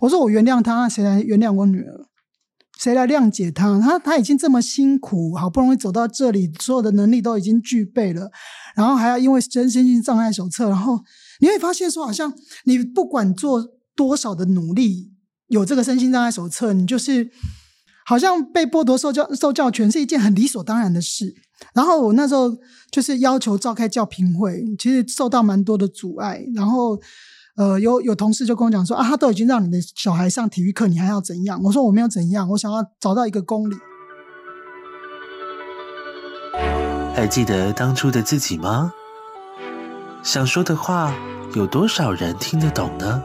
我说我原谅他，谁来原谅我女儿？谁来谅解他？他他已经这么辛苦，好不容易走到这里，所有的能力都已经具备了，然后还要因为身心障碍手册，然后你会发现说，好像你不管做多少的努力，有这个身心障碍手册，你就是好像被剥夺受教受教权是一件很理所当然的事。然后我那时候就是要求召开教评会，其实受到蛮多的阻碍，然后。呃，有有同事就跟我讲说啊，他都已经让你的小孩上体育课，你还要怎样？我说我没有怎样，我想要找到一个公理。还记得当初的自己吗？想说的话，有多少人听得懂呢？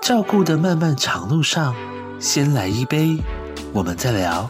照顾的漫漫长路上，先来一杯，我们再聊。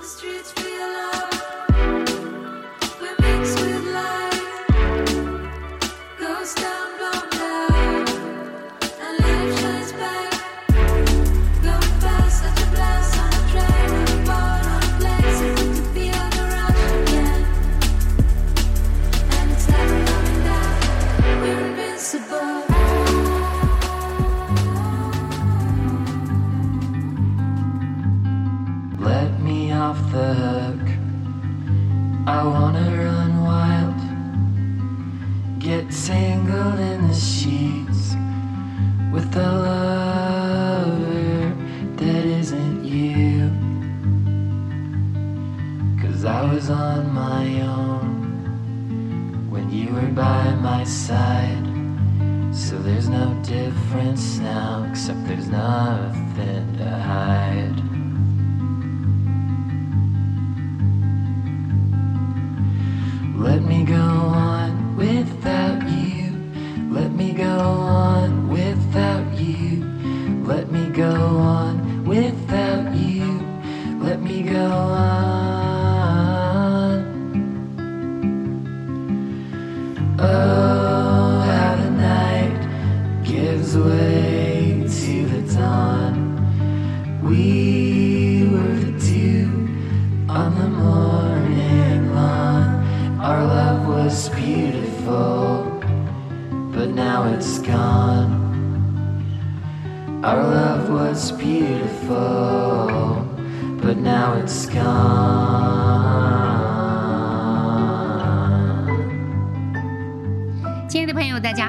I wanna run wild, get tangled in the sheets with a lover that isn't you. Cause I was on my own when you were by my side. So there's no difference now, except there's nothing to hide. go on without you. Let me go on.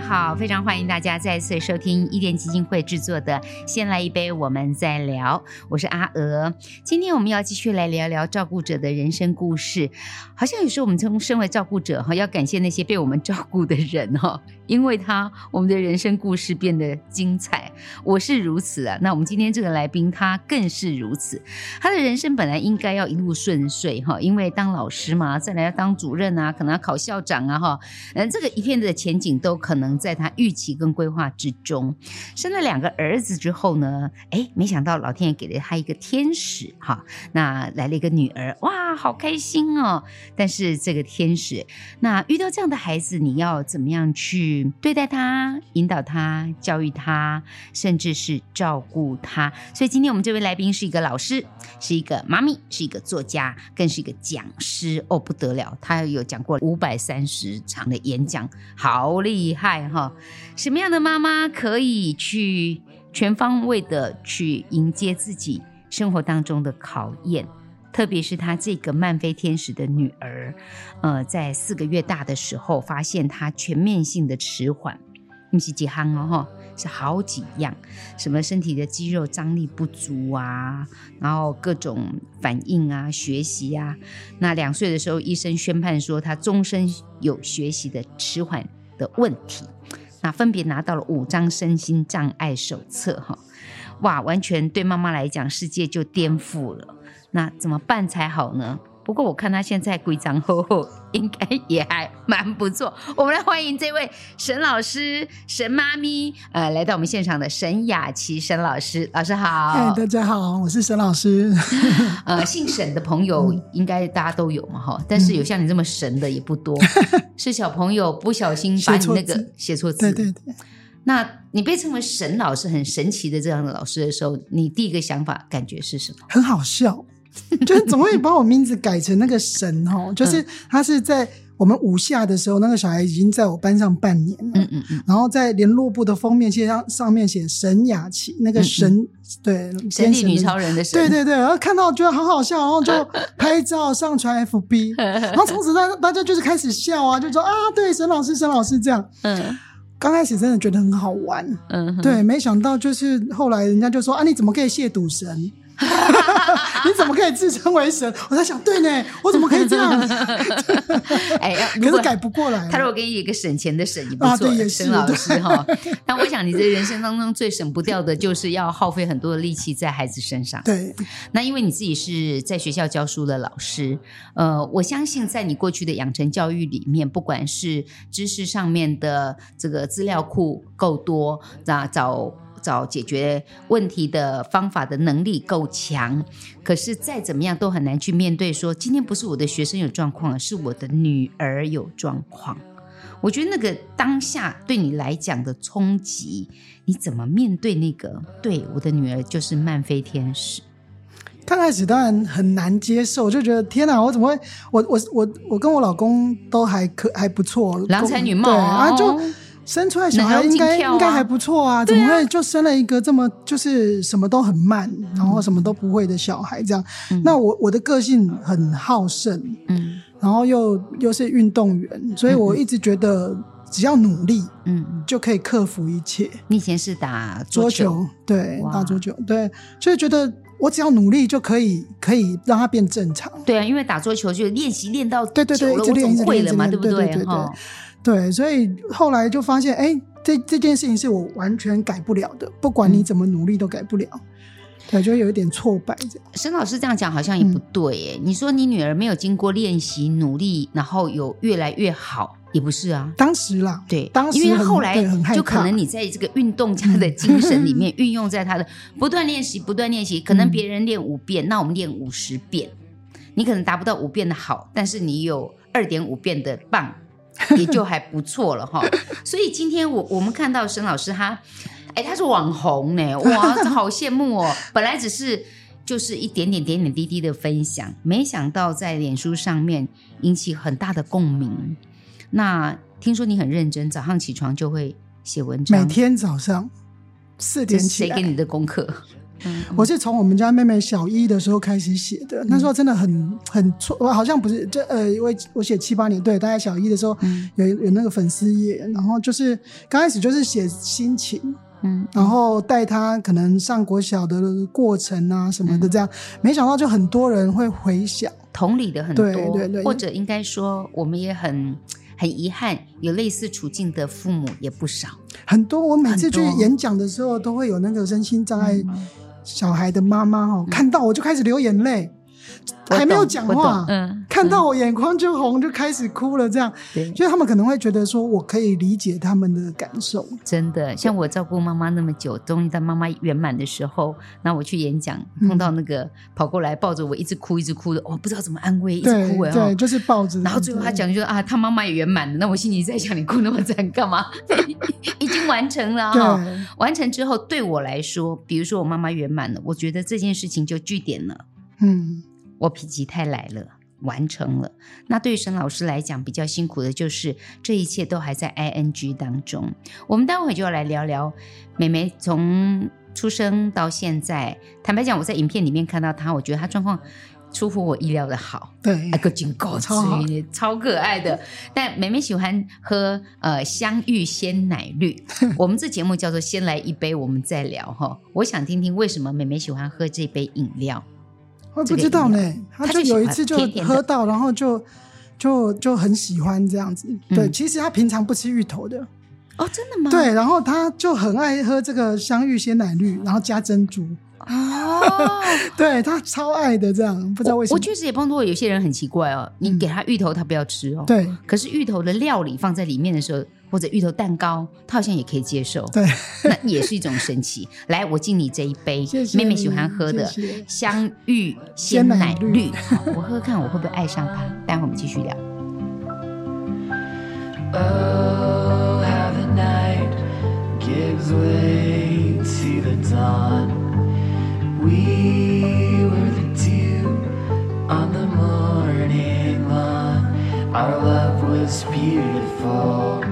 好非常欢迎大家再次收听伊甸基金会制作的《先来一杯，我们再聊》。我是阿娥，今天我们要继续来聊聊照顾者的人生故事。好像有时候我们从身为照顾者哈，要感谢那些被我们照顾的人哈，因为他我们的人生故事变得精彩。我是如此啊，那我们今天这个来宾他更是如此。他的人生本来应该要一路顺遂哈，因为当老师嘛，再来要当主任啊，可能要考校长啊哈，嗯，这个一片的前景都可能在他预期跟规划之中。生了两个儿子之后呢，哎，没想到老天爷给了他一个天使哈，那来了一个女儿，哇，好开心哦。但是这个天使，那遇到这样的孩子，你要怎么样去对待他、引导他、教育他，甚至是照顾他？所以今天我们这位来宾是一个老师，是一个妈咪，是一个作家，更是一个讲师哦，不得了！他有讲过五百三十场的演讲，好厉害哈！什么样的妈妈可以去全方位的去迎接自己生活当中的考验？特别是她这个慢飞天使的女儿，呃，在四个月大的时候，发现她全面性的迟缓，不是几行哦，哈是好几样，什么身体的肌肉张力不足啊，然后各种反应啊，学习啊。那两岁的时候，医生宣判说他终身有学习的迟缓的问题。那分别拿到了五张身心障碍手册，哈，哇，完全对妈妈来讲，世界就颠覆了。那怎么办才好呢？不过我看他现在规章厚厚，应该也还蛮不错。我们来欢迎这位沈老师、沈妈咪，呃，来到我们现场的沈雅琪沈老师。老师好，哎，大家好，我是沈老师。呃，姓沈的朋友应该大家都有嘛，哈，但是有像你这么神的也不多。是小朋友不小心把你那个写错字，对对对。那你被称为沈老师，很神奇的这样的老师的时候，你第一个想法感觉是什么？很好笑。就是总会把我名字改成那个神哦，就是他是在我们五下的时候，那个小孩已经在我班上半年了。嗯嗯嗯。然后在联络部的封面写上上面写沈雅琪，那个神嗯嗯对神力女超人的神。对对对，然后看到觉得好好笑，然后就拍照上传 FB，然后从此大大家就是开始笑啊，就说啊，对，沈老师，沈老师这样。嗯。刚开始真的觉得很好玩，嗯，对，没想到就是后来人家就说啊，你怎么可以亵渎神？你怎么可以自称为神？我在想，对呢，我怎么可以这样？哎，可是改不过来。他如果给你一个省钱的省，你不错，沈老师哈。但我想，你这人生当中最省不掉的，就是要耗费很多的力气在孩子身上。对，那因为你自己是在学校教书的老师，呃，我相信在你过去的养成教育里面，不管是知识上面的这个资料库够多，那找。找解决问题的方法的能力够强，可是再怎么样都很难去面对说，今天不是我的学生有状况，是我的女儿有状况。我觉得那个当下对你来讲的冲击，你怎么面对那个？对，我的女儿就是慢飞天使。刚开始当然很难接受，就觉得天哪，我怎么会？我我我我跟我老公都还可还不错，郎才女貌啊，就。生出来小孩应该、啊、应该还不错啊，怎么会就生了一个这么就是什么都很慢，然后什么都不会的小孩这样？嗯、那我我的个性很好胜，嗯，然后又又是运动员，所以我一直觉得只要努力，嗯，就可以克服一切。你以前是打桌球，桌球对，打桌球，对，所以觉得我只要努力就可以可以让它变正常。对啊，因为打桌球就练习练到对对对，一直练会了嘛，对不对？对对所以后来就发现，哎，这这件事情是我完全改不了的，不管你怎么努力都改不了。对，就有一点挫败这样。沈老师这样讲好像也不对，哎、嗯，你说你女儿没有经过练习努力，然后有越来越好，也不是啊。当时啦，对，当时因为后来就可能你在这个运动家的精神里面 运用在他的不断练习，不断练习，可能别人练五遍，嗯、那我们练五十遍，你可能达不到五遍的好，但是你有二点五遍的棒。也就还不错了哈，所以今天我我们看到沈老师他，哎，他是网红呢，哇，好羡慕哦。本来只是就是一点点点点滴滴的分享，没想到在脸书上面引起很大的共鸣。那听说你很认真，早上起床就会写文章，每天早上四点起来。谁给你的功课？嗯、我是从我们家妹妹小一的时候开始写的，嗯、那时候真的很很错，我好像不是，这呃，因为我写七八年，对，大概小一的时候、嗯、有有那个粉丝页，然后就是刚开始就是写心情，嗯，然后带他可能上国小的过程啊什么的，这样，嗯、没想到就很多人会回想，同理的很多，对对对，或者应该说我们也很很遗憾，有类似处境的父母也不少，很多。我每次去演讲的时候，都会有那个身心障碍。嗯小孩的妈妈哦，看到我就开始流眼泪。还没有讲话，嗯，看到我眼眶就红，就开始哭了，这样，对，所以他们可能会觉得说，我可以理解他们的感受。真的，像我照顾妈妈那么久，终于在妈妈圆满的时候，那我去演讲，碰到那个跑过来抱着我一直哭一直哭的，我不知道怎么安慰，一直哭，对，对，就是抱着。然后最后他讲就说啊，他妈妈也圆满了，那我心里在想，你哭那么惨干嘛？已经完成了哈，完成之后对我来说，比如说我妈妈圆满了，我觉得这件事情就据点了，嗯。我否极泰来了，完成了。那对于沈老师来讲，比较辛苦的就是这一切都还在 ing 当中。我们待会就要来聊聊妹妹从出生到现在。坦白讲，我在影片里面看到她，我觉得她状况出乎我意料的好。对，个警告超，超可爱的。但妹妹喜欢喝呃香芋鲜奶绿。我们这节目叫做“先来一杯，我们再聊”哈。我想听听为什么妹妹喜欢喝这杯饮料。我不知道呢，他就有一次就喝到，然后就就就很喜欢这样子。对，其实他平常不吃芋头的。哦，真的吗？对，然后他就很爱喝这个香芋鲜奶绿，然后加珍珠。哦，对他超爱的这样，不知道为什么。我确实也碰到过有些人很奇怪哦，你给他芋头，他不要吃哦。对，可是芋头的料理放在里面的时候。或者芋头蛋糕，他好像也可以接受。对，那也是一种神奇。来，我敬你这一杯，谢谢妹妹喜欢喝的香芋鲜奶绿。好，我喝喝看，我会不会爱上它？待会我们继续聊。Oh, how the night gives way to the dawn. We were the two on the morning lawn. Our love was beautiful,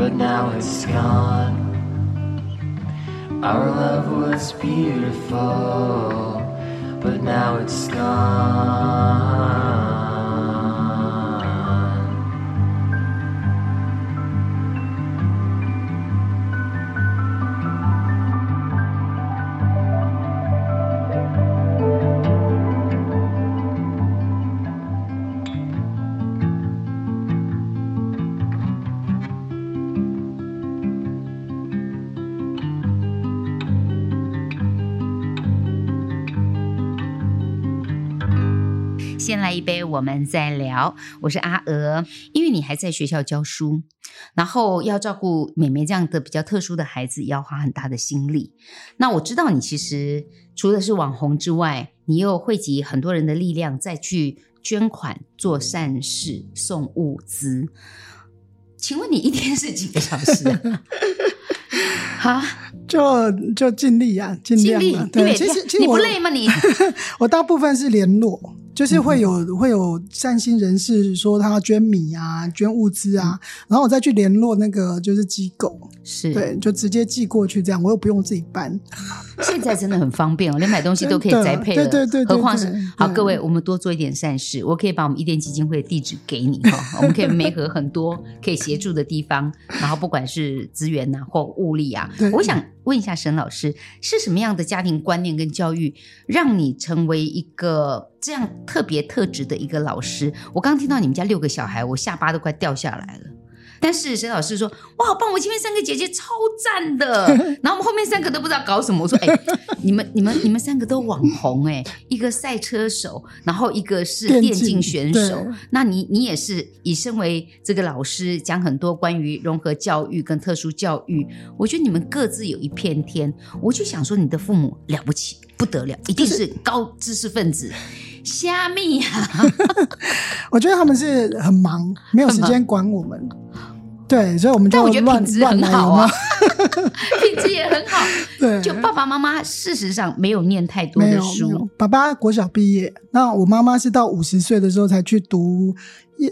but now it's gone. Our love was beautiful, but now it's gone. 我们在聊。我是阿娥，因为你还在学校教书，然后要照顾妹妹这样的比较特殊的孩子，要花很大的心力。那我知道你其实除了是网红之外，你又汇集很多人的力量，再去捐款、做善事、送物资。请问你一天是几个小时啊？好，就就尽力啊，尽量啊。对，其实其实你不累吗？你 我大部分是联络。就是会有、嗯、会有善心人士说他要捐米啊，捐物资啊，嗯、然后我再去联络那个就是机构，是。对，就直接寄过去这样，我又不用自己搬。现在真的很方便哦，连买东西都可以宅配了，对对对，对，何况是好各位，我们多做一点善事，我可以把我们一店基金会的地址给你哈，我们可以媒合很多可以协助的地方，然后不管是资源呐、啊、或物力啊，我想问一下沈老师，是什么样的家庭观念跟教育，让你成为一个？这样特别特质的一个老师，我刚听到你们家六个小孩，我下巴都快掉下来了。但是沈老师说：“哇，好棒！我前面三个姐姐超赞的，然后我们后面三个都不知道搞什么。”我说：“哎，你们、你们、你们三个都网红哎，一个赛车手，然后一个是电竞选手。那你你也是以身为这个老师，讲很多关于融合教育跟特殊教育。我觉得你们各自有一片天。我就想说，你的父母了不起不得了，一定是高知识分子。”虾米啊！我觉得他们是很忙，没有时间管我们。对，所以我们就但我觉得品质很好啊，品质也很好。对，就爸爸妈妈事实上没有念太多的书。爸爸国小毕业，那我妈妈是到五十岁的时候才去读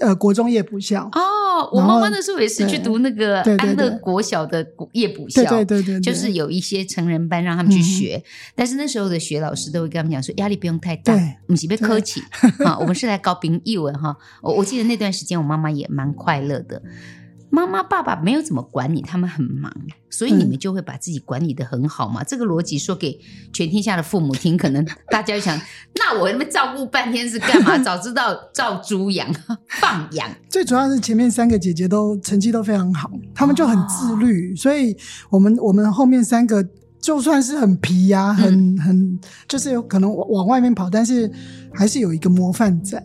呃国中夜补校。哦，我妈妈那时候也是去读那个安乐国小的夜补校，对对对，就是有一些成人班让他们去学。但是那时候的学老师都会跟他们讲说，压力不用太大，不是被客气 啊，我们是来搞评语文哈。我我记得那段时间我妈妈也蛮快乐的。妈妈、爸爸没有怎么管你，他们很忙，所以你们就会把自己管理的很好嘛。嗯、这个逻辑说给全天下的父母听，可能大家想，那我那么照顾半天是干嘛？早知道照猪养 放养。最主要是前面三个姐姐都成绩都非常好，他们就很自律，哦、所以我们我们后面三个就算是很皮呀、啊，很、嗯、很就是有可能往外面跑，但是还是有一个模范在。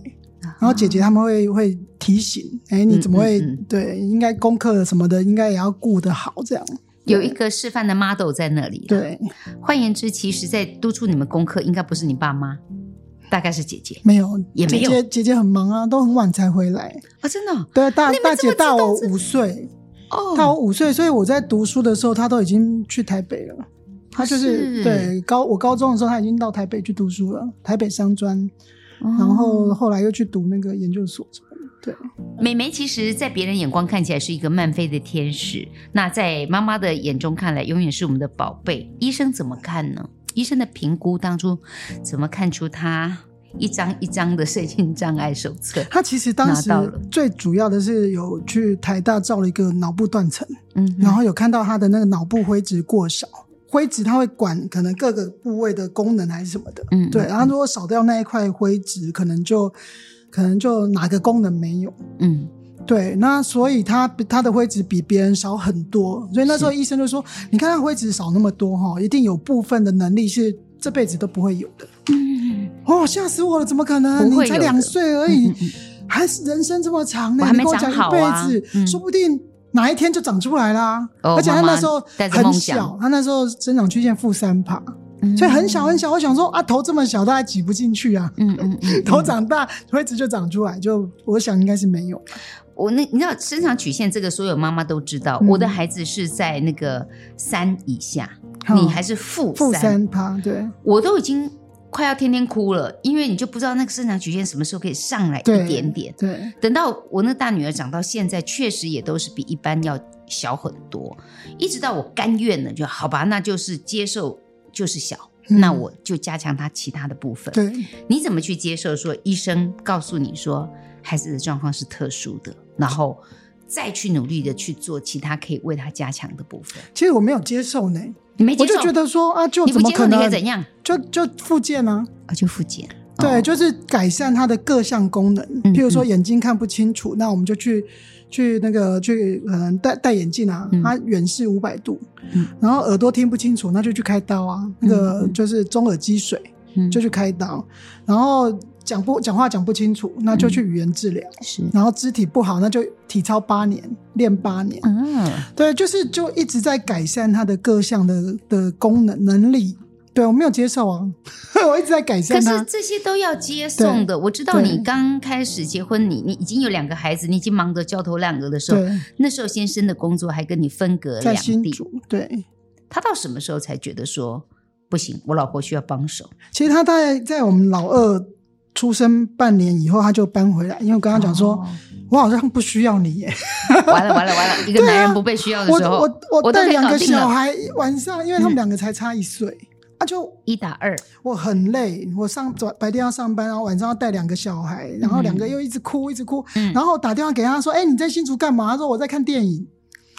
然后姐姐他们会会提醒，哎，你怎么会、嗯嗯嗯、对？应该功课什么的，应该也要顾得好，这样。有一个示范的 model 在那里。对，换言之，其实在督促你们功课，应该不是你爸妈，大概是姐姐。没有，也没有。姐姐姐姐很忙啊，都很晚才回来啊，真的、哦。对，大大姐大我五岁，哦，大我五岁，所以我在读书的时候，她都已经去台北了。她就是，是对高我高中的时候，她已经到台北去读书了，台北商专。然后后来又去读那个研究所，对。美眉其实，在别人眼光看起来是一个慢飞的天使，那在妈妈的眼中看来，永远是我们的宝贝。医生怎么看呢？医生的评估当初怎么看出她一张一张的身心障碍手册？他其实当时最主要的是有去台大照了一个脑部断层，嗯，然后有看到他的那个脑部灰质过少。灰质它会管可能各个部位的功能还是什么的，嗯，对。然后如果少掉那一块灰质，可能就可能就哪个功能没有，嗯，对。那所以它它的灰质比别人少很多，所以那时候医生就说：“你看它灰质少那么多哈，一定有部分的能力是这辈子都不会有的。”嗯，哦，吓死我了！怎么可能？你才两岁而已，嗯嗯、还是人生这么长呢？你跟我讲一辈子，嗯、说不定。哪一天就长出来啦！哦、而且他那时候很小，他那时候生长曲线负三趴，嗯、所以很小很小。我想说啊，头这么小，他还挤不进去啊。嗯嗯，嗯 头长大，灰质就长出来，就我想应该是没有。我那你知道生长曲线这个，所有妈妈都知道。嗯、我的孩子是在那个三以下，嗯、你还是负负三趴，对，我都已经。快要天天哭了，因为你就不知道那个生长曲线什么时候可以上来一对点点。对，等到我那大女儿长到现在，确实也都是比一般要小很多。一直到我甘愿了，就好吧，那就是接受，就是小，嗯那我就加强她其他的部分。对，你怎么去接受说医生告诉你说孩子的状况是特殊的，然后再去努力的去做其他可以为他加强的部分？其实我没有接受呢，你没我就觉得说啊，就你不怎么可能？你可以怎样？就就复健啊，啊，就复健。对，哦。就是改善他的各项功能，嗯譬如说眼睛看不清楚，那我们就去去那个去可能戴戴眼镜啊，嗯。它远视五百度，嗯。然后耳朵听不清楚，那就去开刀啊，那个嗯就是中耳积水，嗯就去开刀，然后讲不讲话讲不清楚，那就去语言治疗，是，然后肢体不好，那就体操八年，练八年，嗯，对，就是就一直在改善他的各项的的功能能力。对我没有接受啊，我一直在改善可是。这些都要接送的。我知道你对刚开始结婚，你你已经有两个孩子，你已经忙得焦头烂额的时候，那时候先生的工作还跟你分隔在两地。新，对，他到什么时候才觉得说不行，我老婆需要帮手？其实他在在我们老二出生半年以后，他就搬回来，因为我跟他讲说，哦我好像不需要你耶。完了完了完了，一个男人不被需要的我时候，我我我带两个。小孩晚上，因为他们两个才差一岁，啊就一打二，我很累，我上早白天要上班，然后晚上要带两个小孩，然后两个又一直哭一直哭，嗯然后打电话给他说：“哎、你在新竹干嘛？”他说：“我在看电影。”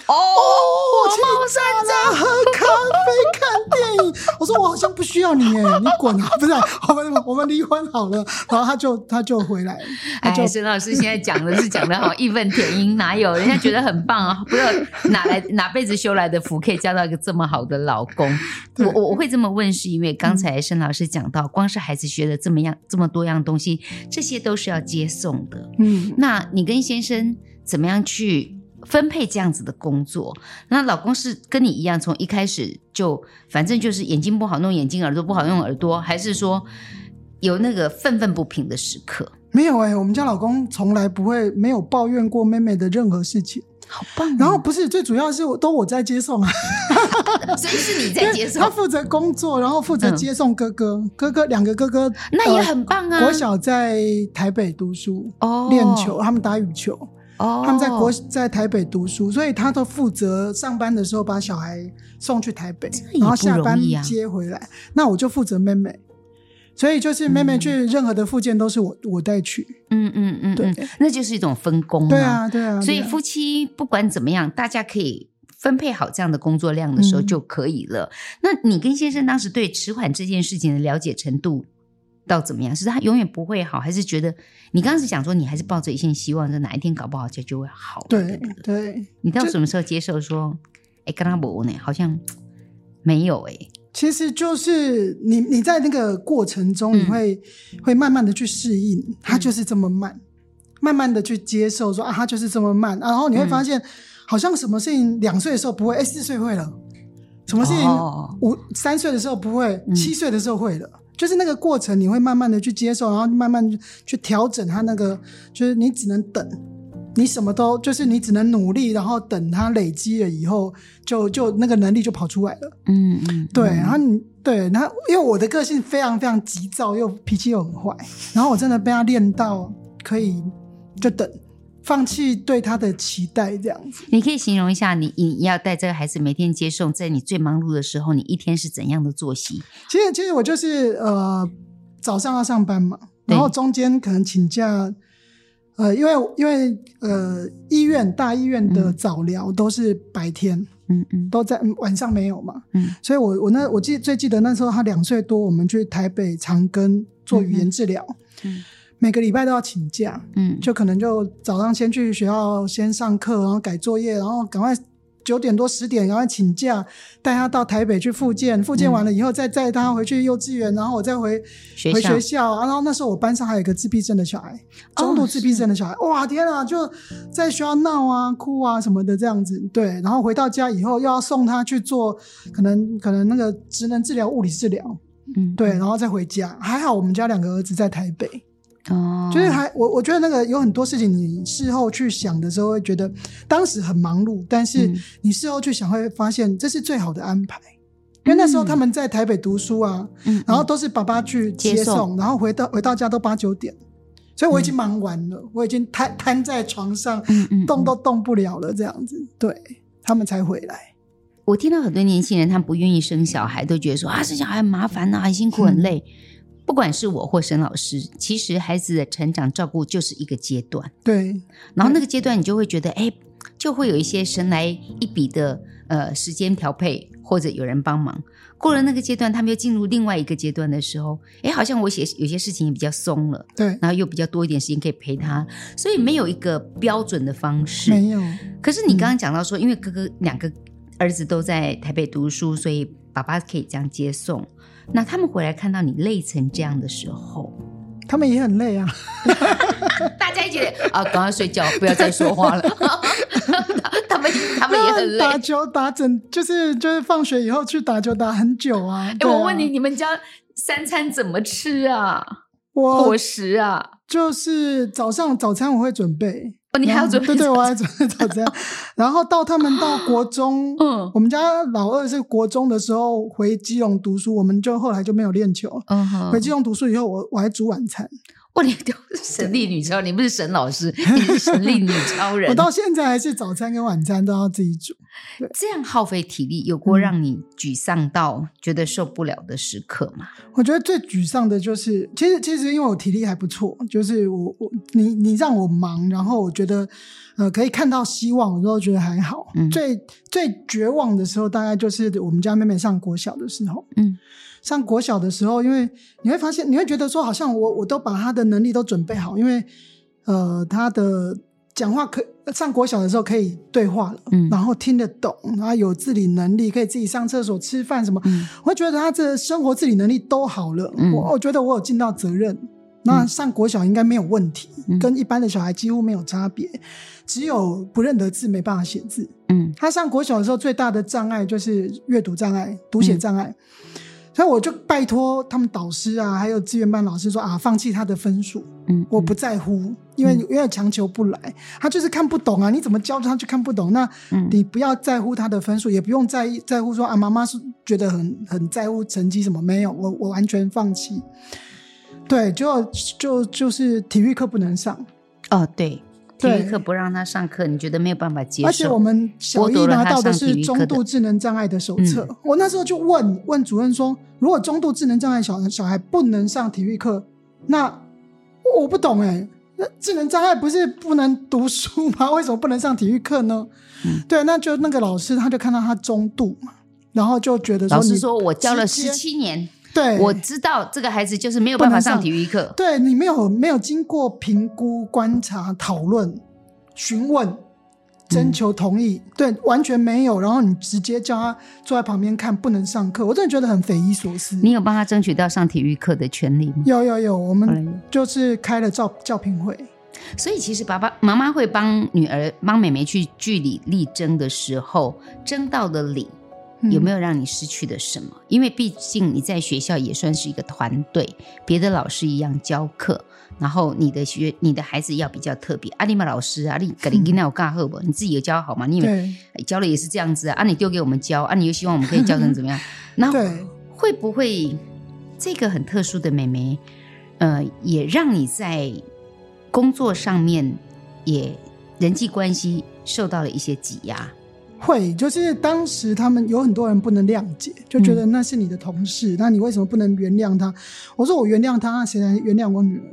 哦，我去火冒三丈。喝咖啡、看电影。我说我好像不需要你耶，你滚啊！不是，我们我们离婚好了。然后他就他就回来，哎，沈老师现在讲的是讲的好 义愤填膺，哪有人家觉得很棒啊？不知道哪来哪辈子修来的福，可以交到一个这么好的老公。我我我会这么问，是因为刚才沈老师讲到，光是孩子学的这么样这么多样东西，这些都是要接送的。嗯，那你跟先生怎么样去分配这样子的工作？那老公是跟你一样，从一开始就反正就是眼睛不好弄眼睛，耳朵不好用耳朵，还是说有那个愤愤不平的时刻？没有哎，我们家老公从来不会没有抱怨过妹妹的任何事情。好棒啊、然后不是最主要是我都我在接送啊，所以是你在接送他，负责工作，然后负责接送哥哥，哥哥两个哥哥，那也呃很棒啊。国小在台北读书，哦练球，他们打羽球。哦，他们在国在台北读书，所以他都负责上班的时候把小孩送去台北，也然后下班接回来。那我就负责妹妹，所以就是妹妹去任何的附件都是我我带去。嗯嗯嗯对嗯，那就是一种分工、对啊，对啊。对啊所以夫妻不管怎么样，大家可以分配好这样的工作量的时候嗯就可以了。那你跟先生当时对迟缓这件事情的了解程度到怎么样？是他永远不会好，还是觉得你刚刚是讲说你还是抱着一线希望，说哪一天搞不好就就会好了？对对，你到什么时候接受说，哎，跟他不呢？好像没有哎。其实就是你你在那个过程中，你会、会慢慢的去适应，他就是这么慢，慢慢的去接受说啊，他就是这么慢，然后你会发现，好像什么事情两岁的时候不会，哎，四岁会了，什么事情哦五三岁的时候不会，嗯七岁的时候会了。就是那个过程，你会慢慢的去接受，然后慢慢去调整他那个，就是你只能等，你什么都就是你只能努力，然后等它累积了以后，就就那个能力就跑出来了。嗯嗯，对，然后你对，然后因为我的个性非常非常急躁，又脾气又很坏，然后我真的被他练到可以就等，放弃对他的期待这样子。你可以形容一下你，你要带这个孩子每天接送，在你最忙碌的时候，你一天是怎样的作息？其实其实我就是呃早上要上班嘛，然后中间可能请假，呃，因为因为呃医院大医院的早疗都是白天，嗯嗯。都在嗯晚上没有嘛，嗯。所以我我那我记最记得那时候他两岁多，我们去台北长庚做语言治疗，嗯每个礼拜都要请假，嗯，就可能就早上先去学校先上课，然后改作业，然后赶快九点多十点赶快请假，带他到台北去复健，复健完了以后再带他回去幼稚园，然后我再回回学校、啊。然后那时候我班上还有一个自闭症的小孩，中度自闭症的小孩，哇天啊，就在学校闹啊、哭啊什么的这样子。对，然后回到家以后又要送他去做可能可能那个职能治疗、物理治疗，嗯对，然后再回家。还好我们家两个儿子在台北。哦，就是还我我觉得那个有很多事情，你事后去想的时候，会觉得当时很忙碌，但是嗯。你事后去想，会发现这是最好的安排。因为那时候他们在台北读书啊，嗯，然后都是爸爸去接送，然后回到回到家都八九点，所以我已经忙完了，嗯、我已经瘫瘫在床上，动都动不了了，这样子，对，他们才回来。我听到很多年轻人，他们不愿意生小孩，都觉得说啊，生小孩很麻烦啊，很辛苦很累。嗯、不管是我或沈老师，其实孩子的成长照顾就是一个阶段，对，然后那个阶段你就会觉得，哎。就会有一些神来一笔的呃时间调配，或者有人帮忙。过了那个阶段，他们又进入另外一个阶段的时候，哎，好像我写有些事情也比较松了，对，然后又比较多一点时间可以陪他，所以没有一个标准的方式。没有。可是你刚刚讲到说，嗯、因为哥哥两个儿子都在台北读书，所以爸爸可以这样接送。那他们回来看到你累成这样的时候，他们也很累啊。大家一起啊，赶快睡觉，不要再说话了。他们他们也很累，打球打整就是就是放学以后去打球打很久啊。哎、啊欸，我问你，你们家三餐怎么吃啊？我伙食啊，就是早上早餐我会准备。哦，你还要准备？对对，我还准备早餐。然后到他们到国中，嗯，我们家老二是国中的时候回基隆读书，我们就后来就没有练球。嗯哼，回基隆读书以后，我我还煮晚餐。我 你都是神力女超人，你不是沈老师，你是神力女超人。我到现在还是早餐跟晚餐都要自己煮。对，这样耗费体力，有过让你沮丧到觉得受不了的时刻吗？我觉得最沮丧的就是，其实其实因为我体力还不错，就是我我你你让我忙，然后我觉得呃可以看到希望，我都觉得还好。嗯，最最绝望的时候，大概就是我们家妹妹上国小的时候。嗯。上国小的时候，因为你会发现，你会觉得说，好像我我都把他的能力都准备好，因为呃，他的讲话可上国小的时候可以对话了，嗯，然后听得懂，然后有自理能力，可以自己上厕所、吃饭什么，嗯，我会觉得他这生活自理能力都好了，嗯，我我觉得我有尽到责任，那上国小应该没有问题，嗯，跟一般的小孩几乎没有差别，只有不认得字，没办法写字，嗯，他上国小的时候最大的障碍就是阅读障碍、读写障碍。嗯所以我就拜托他们导师啊，还有资源班老师说啊，放弃他的分数，嗯，我不在乎，因为因为强求不来，他就是看不懂啊，你怎么教他就看不懂，那你不要在乎他的分数，也不用在意在乎说啊，妈妈是觉得很很在乎成绩什么，没有，我我完全放弃，对，就就就是体育课不能上，哦，对。体育课不让他上课，你觉得没有办法接受？而且我们小一拿到的是中度智能障碍的手册，嗯、我那时候就问问主任说：如果中度智能障碍小小孩不能上体育课，那我不懂哎，那智能障碍不是不能读书吗？为什么不能上体育课呢？嗯、对，那就那个老师他就看到他中度嘛，然后就觉得说：老师说我教了十七年。对，我知道这个孩子就是没有办法上体育课。对，你没有没有经过评估、观察、讨论、询问、征求同意，嗯、对，完全没有。然后你直接叫他坐在旁边看，不能上课，我真的觉得很匪夷所思。你有帮他争取到上体育课的权利吗？有有有，我们就是开了教教评会。所以其实爸爸妈妈会帮女儿、帮妹妹去据理力争的时候，争到的理。有没有让你失去的什么？因为毕竟你在学校也算是一个团队，别的老师一样教课，然后你的学你的孩子要比较特别。阿里玛老师，阿里格里吉娜有教好不？你自己有教好吗？你教了也是这样子啊？啊，你丢给我们教啊？你又希望我们可以教成怎么样？那会不会这个很特殊的妹妹，呃，也让你在工作上面也人际关系受到了一些挤压？会，就是当时他们有很多人不能谅解，就觉得那是你的同事，嗯、那你为什么不能原谅他？我说我原谅他，那谁来原谅我女儿？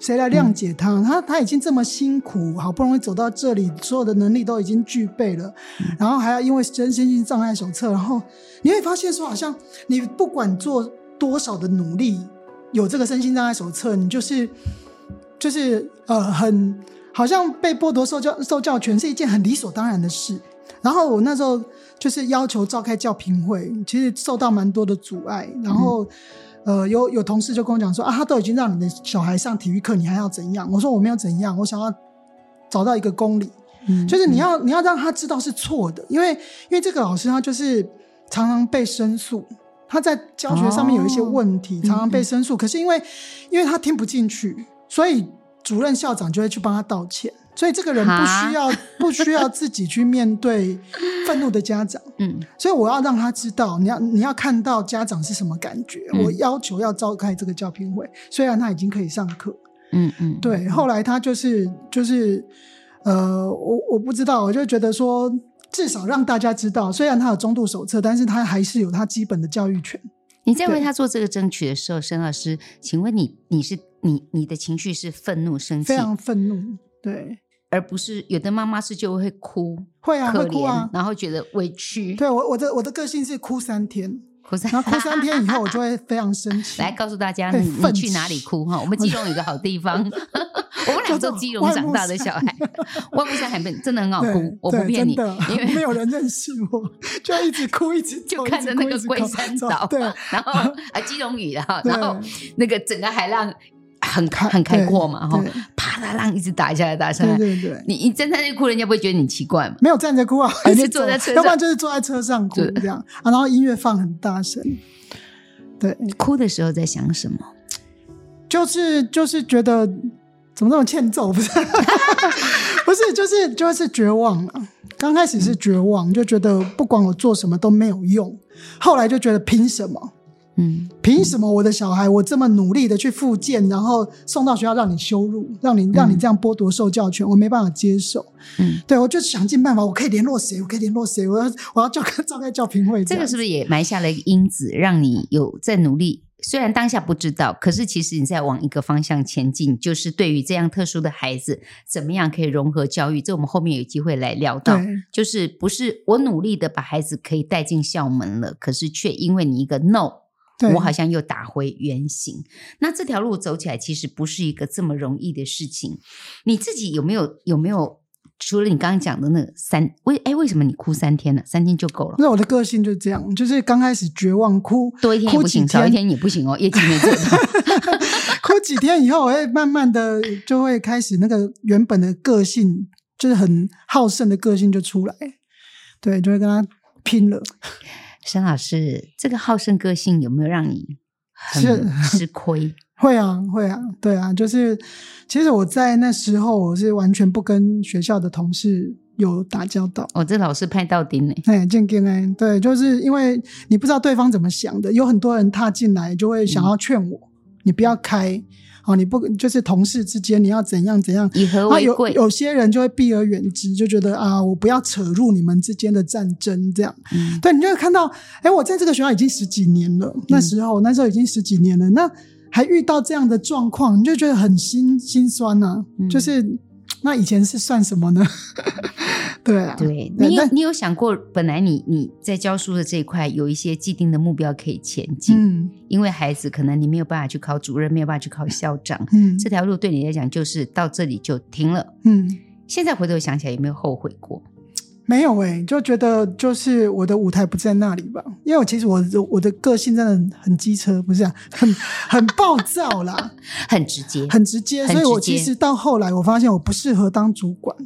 谁来谅解他？嗯、他他已经这么辛苦，好不容易走到这里，所有的能力都已经具备了，嗯、然后还要因为身心性障碍手册，然后你会发现说，好像你不管做多少的努力，有这个身心障碍手册，你就是就是呃，很好像被剥夺受教受教权是一件很理所当然的事。然后我那时候就是要求召开教评会，其实受到蛮多的阻碍。然后，呃，有有同事就跟我讲说啊，他都已经让你的小孩上体育课，你还要怎样？我说我没有怎样，我想要找到一个公理，嗯，就是你要你要让他知道是错的，因为因为这个老师他就是常常被申诉，他在教学上面有一些问题，哦，常常被申诉。可是因为因为他听不进去，所以主任校长就会去帮他道歉。所以这个人不需要不需要自己去面对愤怒的家长。嗯，所以我要让他知道，你要你要看到家长是什么感觉。嗯、我要求要召开这个教评会，虽然他已经可以上课。嗯嗯，对。后来他就是就是呃，我我不知道，我就觉得说，至少让大家知道，虽然他有中度手册，但是他还是有他基本的教育权。你在为他做这个争取的时候，沈老师，请问你，你是你你的情绪是愤怒、生气，非常愤怒，对，而不是有的妈妈是就会哭，会啊，会哭啊，然后觉得委屈。对我我的我的个性是哭三天，哭三，然后哭三天以后，我就会非常生气。来告诉大家你，你你去哪里哭哈？我们基隆有个好地方。我们俩都基隆长大的小孩，万木山海边真的很好哭，我不骗你，因为没有人认识我，就一直哭，一直就看着那个龟山岛，对，然后啊基隆屿然后然后那个整个海浪很开很开阔嘛，哈，啪啦浪一直打下来，打下来，对对对，你你站在那哭，人家不会觉得你奇怪吗？没有站着哭啊，还是坐在车上，要不然就是坐在车上哭这样啊，然后音乐放很大声，对，你哭的时候在想什么？就是就是觉得。怎么那么欠揍？不是，不是，就是就是绝望了。刚开始是绝望，就觉得不管我做什么都没有用。后来就觉得凭什么？嗯，凭什么我的小孩我这么努力的去复健，然后送到学校让你羞辱，让你让你这样剥夺受教权，我没办法接受。嗯，对，我就想尽办法，我可以联络谁？我可以联络谁？我要我要召开召开教评会。这个是不是也埋下了一个因子，让你有在努力？虽然当下不知道，可是其实你在往一个方向前进，就是对于这样特殊的孩子，怎么样可以融合教育？这我们后面有机会来聊到。就是不是我努力的把孩子可以带进校门了，可是却因为你一个 no，我好像又打回原形。那这条路走起来其实不是一个这么容易的事情。你自己有没有有没有？除了你刚刚讲的那个三，为哎，为什么你哭三天呢？三天就够了。那我的个性就是这样，就是刚开始绝望哭，多一天也不行，少一天也不行哦，业绩没做到。哭几天以后，我会慢慢的就会开始那个原本的个性，就是很好胜的个性就出来，对，就会跟他拼了。沈老师，这个好胜个性有没有让你很吃亏？会啊，会啊，对啊，就是其实我在那时候我是完全不跟学校的同事有打交道。哦，这老师派到顶呢？哎，见见哎，对，就是因为你不知道对方怎么想的，有很多人踏进来就会想要劝我，嗯、你不要开，哦，你不就是同事之间你要怎样怎样，以和为贵。有有些人就会避而远之，就觉得啊，我不要扯入你们之间的战争，这样。嗯，对，你就会看到，哎，我在这个学校已经十几年了，那时候、嗯、那时候已经十几年了，那。还遇到这样的状况，你就觉得很心心酸呐、啊。嗯、就是那以前是算什么呢？对啊，对，你有你有想过，本来你你在教书的这一块有一些既定的目标可以前进，嗯，因为孩子可能你没有办法去考主任，没有办法去考校长，嗯，这条路对你来讲就是到这里就停了，嗯。现在回头想起来，有没有后悔过？没有哎、欸，就觉得就是我的舞台不在那里吧，因为我其实我我的个性真的很机车，不是啊，很很暴躁啦，很直接，很直接，所以我其实到后来我发现我不适合当主管，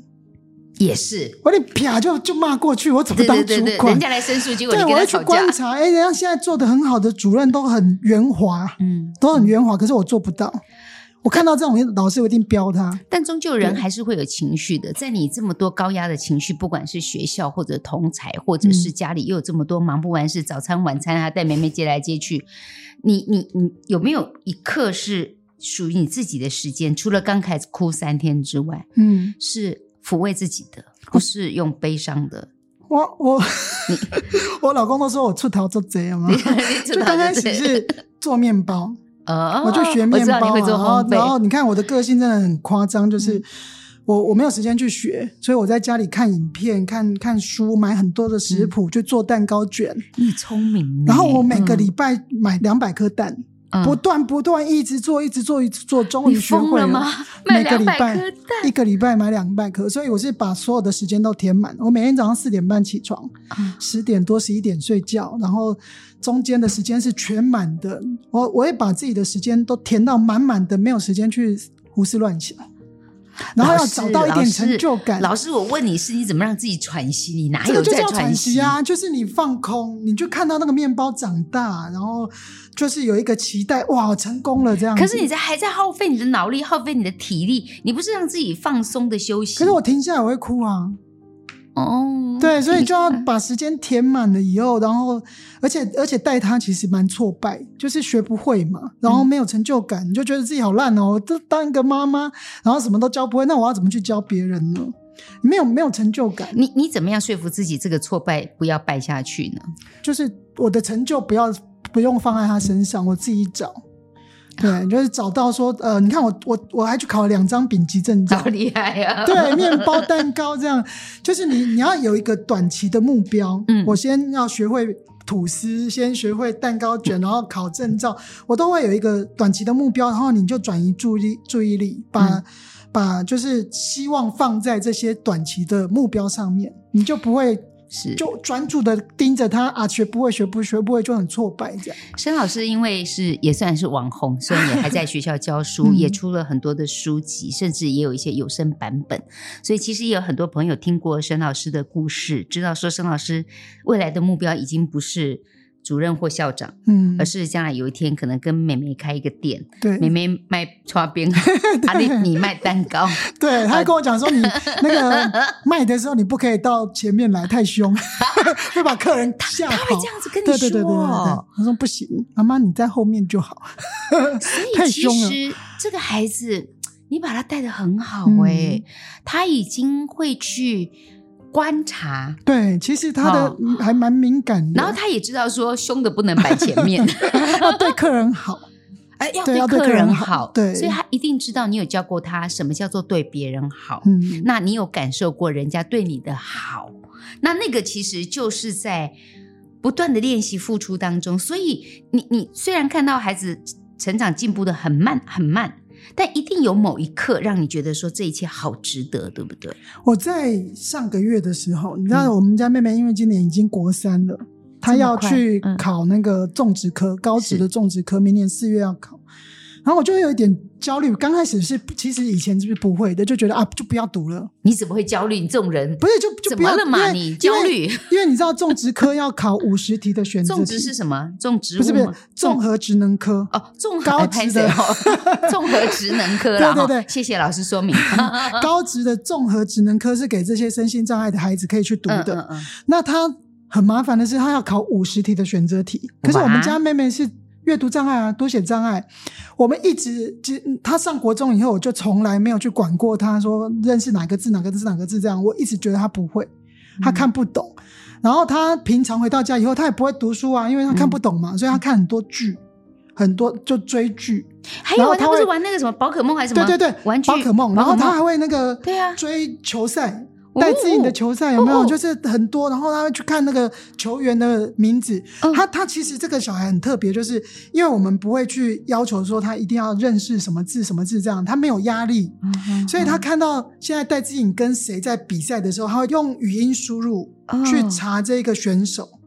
也是，我得啪就就骂过去，我怎么当主管？对对对对，人家来申诉，结果。对，我要去观察，哎，人家现在做得很好的主任都很圆滑，嗯，都很圆滑，可是我做不到。我看到这种老师，我一定飙他。但终究人还是会有情绪的，在你这么多高压的情绪，不管是学校或者同才，或者是家里又有这么多忙不完事，早餐晚餐啊，带妹妹接来接去，你你你有没有一刻是属于你自己的时间？除了刚开始哭三天之外，嗯，是抚慰自己的，不是用悲伤的。我我 我老公都说我出头做贼嘛，就刚开始是做面包。呃，我就学面包，然后然后你看我的个性真的很夸张，就是我我没有时间去学，所以我在家里看影片、看看书，买很多的食谱，就做蛋糕卷。你聪明。然后我每个礼拜买两百颗蛋，不断不断一直做，一直做，一直做，终于学会了吗？每个礼拜一个礼拜买两百颗，所以我是把所有的时间都填满。我每天早上四点半起床，十点多十一点睡觉，然后。中间的时间是全满的，我我会把自己的时间都填到满满的，没有时间去胡思乱想。然后要找到一点成就感。老师，老师我问你是你怎么让自己喘息？你哪有这个就叫在喘喘息啊？就是你放空，你就看到那个面包长大，然后就是有一个期待，哇，成功了这样。可是你在还在耗费你的脑力，耗费你的体力，你不是让自己放松的休息？可是我停下来我会哭啊。哦，对，所以就要把时间填满了以后，然后而且而且带他其实蛮挫败，就是学不会嘛，然后没有成就感，嗯、你就觉得自己好烂哦，都当一个妈妈，然后什么都教不会，那我要怎么去教别人呢？没有没有成就感，你你怎么样说服自己这个挫败不要败下去呢？就是我的成就不要不用放在他身上，我自己找。对，就是找到说，呃，你看我我我还去考了两张丙级证照，好厉害啊！对，面包、蛋糕这样，就是你你要有一个短期的目标。嗯，我先要学会吐司，先学会蛋糕卷，然后考证照，我都会有一个短期的目标，然后你就转移注意力，注意力，把、嗯、把就是希望放在这些短期的目标上面，你就不会。是，就专注的盯着他啊，学不会，学不学不会，就很挫败这样。沈老师因为是也算是网红，所以也还在学校教书，也出了很多的书籍，甚至也有一些有声版本。所以其实也有很多朋友听过沈老师的故事，知道说沈老师未来的目标已经不是。主任或校长，嗯，而是将来有一天可能跟妹妹开一个店，对，妹妹卖剉冰，阿你你卖蛋糕，对，他还跟我讲说，你 那个卖的时候你不可以到前面来太凶，会把客人吓跑。他会这样子跟你说，对对对对对，他说不行，妈妈你在后面就好，太凶了。其实这个孩子，你把他带得很好哎，他已经会去。观察，对，其实他的还蛮敏感的，然后他也知道说凶的不能摆前面，要 对客人好，哎，要对客人好，对，所以他一定知道你有教过他什么叫做对别人好，嗯，那你有感受过人家对你的好，那那个其实就是在不断的练习付出当中，所以你你虽然看到孩子成长进步的很慢很慢。但一定有某一刻让你觉得说这一切好值得，对不对？我在上个月的时候，你知道我们家妹妹因为今年已经国三了，她要去考那个种植科，高职的种植科，明年四月要考。然后我就会有一点焦虑，刚开始是其实以前就是不会的，就觉得啊，就不要读了。你怎么会焦虑？你这种人不是就就不要怎么了嘛？你焦虑，因为你知道种植科要考五十题的选择题。种植是什么？种植不是不是综合职能科哦，综合高职的综合职能科。对对对，谢谢老师说明。高职的综合职能科是给这些身心障碍的孩子可以去读的。那他很麻烦的是，他要考五十题的选择题。可是我们家妹妹是。阅读障碍啊，读写障碍，我们一直就他上国中以后，我就从来没有去管过他，说认识哪个字哪个字哪个字这样，我一直觉得他不会，他看不懂。嗯、然后他平常回到家以后，他也不会读书啊，因为他看不懂嘛，嗯、所以他看很多剧，很多就追剧。还有他不是玩那个什么宝可梦还是什么？对对对，玩具宝可梦。然后他还会那个对啊追球赛。带自己的球赛有没有？哦、就是很多，然后他会去看那个球员的名字。哦、他他其实这个小孩很特别，就是因为我们不会去要求说他一定要认识什么字什么字这样，他没有压力，所以他看到现在戴志颖跟谁在比赛的时候，他会用语音输入去查这个选手，哦、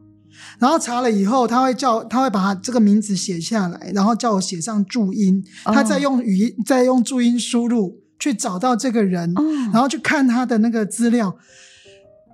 然后查了以后，他会叫他会把他这个名字写下来，然后叫我写上注音，哦、他再用语音再用注音输入。去找到这个人，哦、然后去看他的那个资料。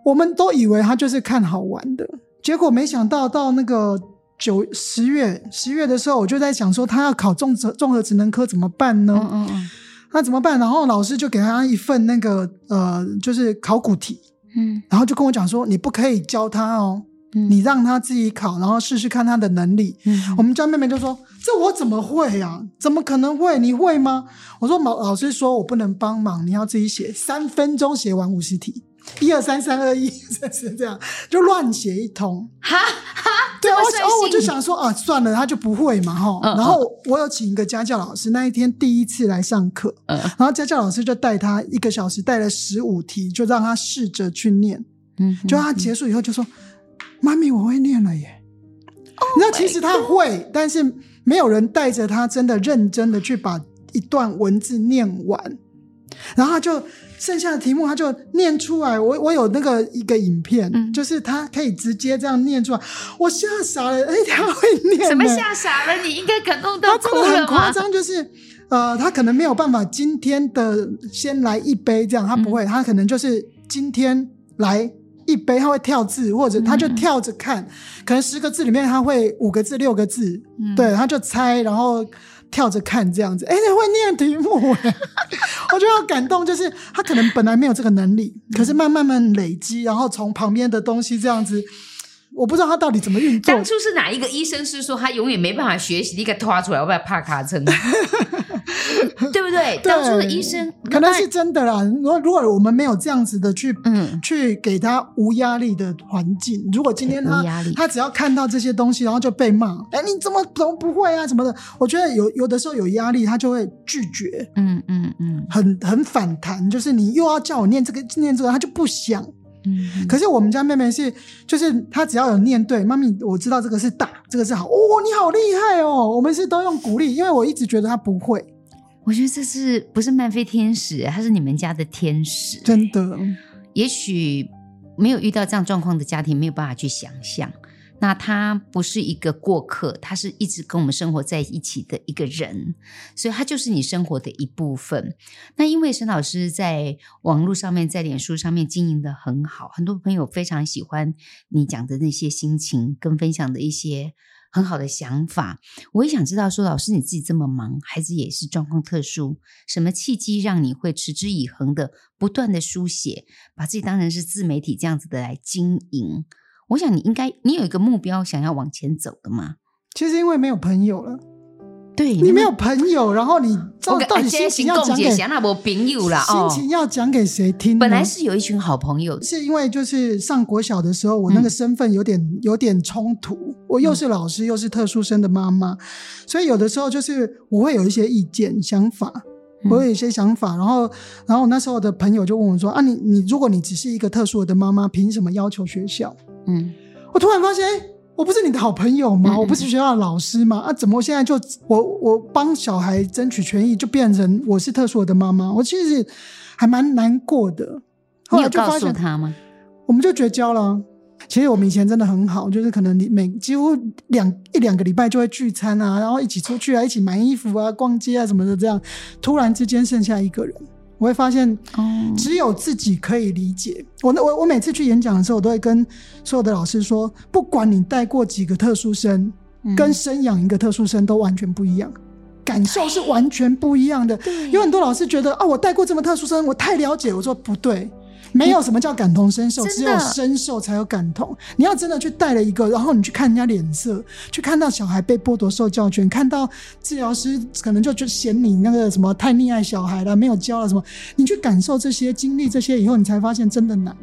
我们都以为他就是看好玩的，结果没想到到那个九十月十月的时候，我就在想说，他要考综合综合职能科怎么办呢？嗯嗯，那怎么办？然后老师就给他一份那个呃，就是考古题，嗯，然后就跟我讲说，你不可以教他哦。你让他自己考，然后试试看他的能力。嗯、我们家妹妹就说：“这我怎么会呀、啊？怎么可能会？你会吗？”我说：“老老师说我不能帮忙，你要自己写，三分钟写完五十题，一二三三二一，是这样，就乱写一通。”哈哈，对啊，然后我就想说啊，算了，他就不会嘛，哈。嗯、然后我有请一个家教老师，那一天第一次来上课，嗯、然后家教老师就带他一个小时，带了十五题，就让他试着去念。嗯，就他结束以后就说。妈咪，我会念了耶！那、oh、其实他会，但是没有人带着他真的认真的去把一段文字念完，然后他就剩下的题目他就念出来。我我有那个一个影片，嗯就是他可以直接这样念出来，我吓傻了。哎，他会念，什么吓傻了？你应该感动到他真哭很夸吗？张，就是呃，他可能没有办法今天的先来一杯这样，他不会，嗯他可能就是今天来一杯，他会跳字，或者他就跳着看，可能十个字里面他会五个字、六个字，嗯对，他就猜，然后。跳着看这样子，哎，他会念题目，哎，我觉得好感动。就是他可能本来没有这个能力，可是慢慢慢累积，然后从旁边的东西这样子，我不知道他到底怎么运作。当初是哪一个医生是说他永远没办法学习，你给拖出来，我不要怕卡称，对不对？对当初的医生可能是真的啦。如果如果我们没有这样子的去，嗯，去给他无压力的环境，如果今天他他只要看到这些东西，然后就被骂，哎，你怎么怎么不会啊，什么的？我觉得有有的时候有压力，他就会拒绝，嗯嗯嗯很很反弹，就是你又要叫我念这个念这个，他就不想。嗯，可是我们家妹妹是，就是她只要有念对，妈咪，我知道这个是大，这个是好，哦，你好厉害哦。我们是都用鼓励，因为我一直觉得她不会，我觉得这是不是曼菲天使？他是你们家的天使，真的。也许没有遇到这样状况的家庭，没有办法去想象。那他不是一个过客，他是一直跟我们生活在一起的一个人，所以他就是你生活的一部分。那因为沈老师在网络上面，在脸书上面经营的很好，很多朋友非常喜欢你讲的那些心情跟分享的一些很好的想法。我也想知道说，老师你自己这么忙，孩子也是状况特殊，什么契机让你会持之以恒的不断的书写，把自己当成是自媒体这样子的来经营？我想你应该，你有一个目标想要往前走的吗？其实因为没有朋友了，对你没有朋友，然后你到到底心情要讲给想那我朋友啦，心情要讲给谁听？本来是有一群好朋友，是因为就是上国小的时候，我那个身份有点、嗯、有点冲突，我又是老师，嗯、又是特殊生的妈妈，所以有的时候就是我会有一些意见想法。我有一些想法，然后，然后那时候的朋友就问我说：“啊你，你你，如果你只是一个特殊的妈妈，凭什么要求学校？”嗯，我突然发现，哎，我不是你的好朋友吗？嗯、我不是学校的老师吗？啊，怎么现在就我我帮小孩争取权益，就变成我是特殊的妈妈？我其实还蛮难过的。后来就告诉他吗？我们就绝交了。其实我们以前真的很好，就是可能你每几乎两一两个礼拜就会聚餐啊，然后一起出去啊，一起买衣服啊、逛街啊什么的。这样突然之间剩下一个人，我会发现，只有自己可以理解。我我我每次去演讲的时候，我都会跟所有的老师说，不管你带过几个特殊生，跟生养一个特殊生都完全不一样，感受是完全不一样的。有很多老师觉得啊，我带过这么特殊生，我太了解。我说不对。没有什么叫感同身受，只有深受才有感同。你要真的去带了一个，然后你去看人家脸色，去看到小孩被剥夺受教权，看到治疗师可能就就嫌你那个什么太溺爱小孩了，没有教了什么，你去感受这些，经历这些以后，你才发现真的难。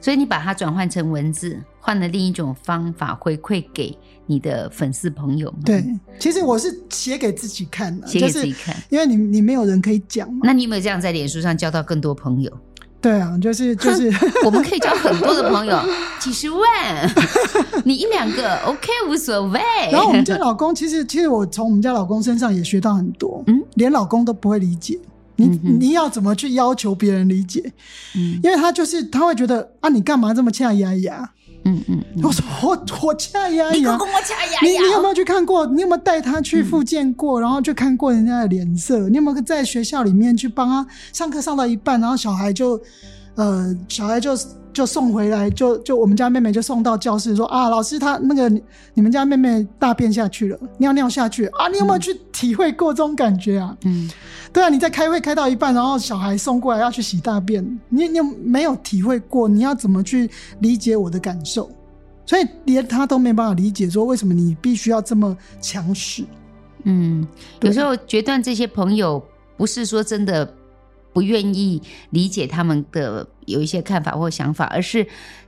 所以你把它转换成文字，换了另一种方法回馈给你的粉丝朋友。对，其实我是写给自己看的，写给自己看，因为你你没有人可以讲嘛。那你有没有这样在脸书上交到更多朋友？对啊，就是 就是，我们可以交很多的朋友，几十万，你一两个 OK 无所谓。然后我们家老公，其实其实我从我们家老公身上也学到很多，嗯，连老公都不会理解你，你要怎么去要求别人理解？嗯，因为他就是他会觉得啊，你干嘛这么掐牙牙？嗯嗯，我说我我掐牙牙，你你你有没有去看过？你有没有带他去复健过？嗯、然后去看过人家的脸色？你有没有在学校里面去帮他上课上到一半，然后小孩就呃小孩就就送回来，就就我们家妹妹就送到教室说啊，老师他那个你们家妹妹大便下去了，尿尿下去啊，你有没有去体会过这种感觉啊？嗯。对啊，你在开会开到一半，然后小孩送过来要去洗大便，你你有没有体会过？你要怎么去理解我的感受？所以连他都没办法理解，说为什么你必须要这么强势？嗯，有时候决断这些朋友不是说真的不愿意理解他们的有一些看法或想法，而是。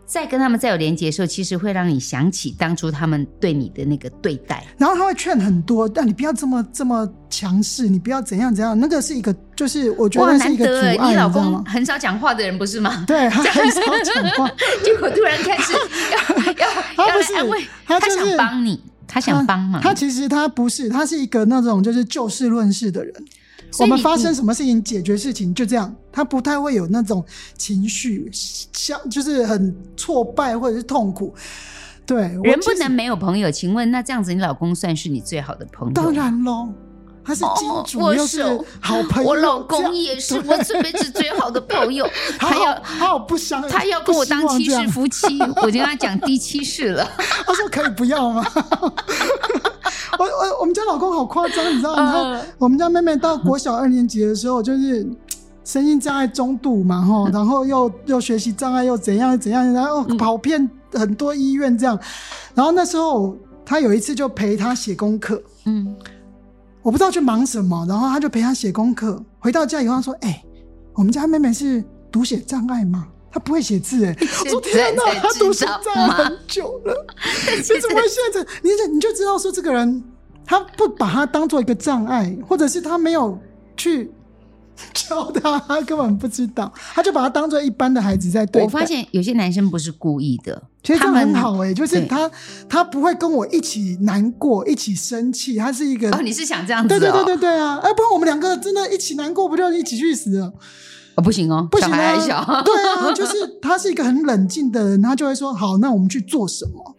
在跟他们再有连接的时候，其实会让你想起当初他们对你的那个对待。然后他会劝很多，但你不要这么这么强势，你不要怎样怎样。那个是一个，就是我觉得是一个阻碍。你，你老公很少讲话的人不是吗？对，他很少讲话，结果突然开始要要要来安慰，他，就是、他想帮你，他想帮忙。他其实他不是，他是一个那种就是就事论事的人。我们发生什么事情解决事情就这样，他不太会有那种情绪，像就是很挫败或者是痛苦。对，人不能没有朋友。请问那这样子，你老公算是你最好的朋友？当然喽。他是金主，哦、又是好朋友。我老公也是我这辈子最好的朋友。他要他好不相，他要跟我当七世夫妻，我就跟他讲第七世了。他说可以不要吗？我我我们家老公好夸张，你知道吗？呃、我们家妹妹到国小二年级的时候，就是 身心障碍中度嘛，哈，然后又又学习障碍又怎样怎样，然后跑遍很多医院这样。然后那时候他有一次就陪他写功课，嗯。我不知道去忙什么，然后他就陪他写功课。回到家以后，他说：“哎、欸，我们家妹妹是读写障碍吗？她不会写字。”哎，我说：“天哪，他读写障碍很久了，你怎么会现在？你就你就知道说这个人，他不把他当做一个障碍，或者是他没有去。”教他，他根本不知道，他就把他当做一般的孩子在对待。我发现有些男生不是故意的，其实这样很好哎、欸，就是他他不会跟我一起难过，一起生气，他是一个哦，你是想这样子、哦？对对对对对啊！哎，不然我们两个真的一起难过，不就一起去死了？哦，不行哦，不行啊！小对啊，就是他是一个很冷静的人，他就会说好，那我们去做什么？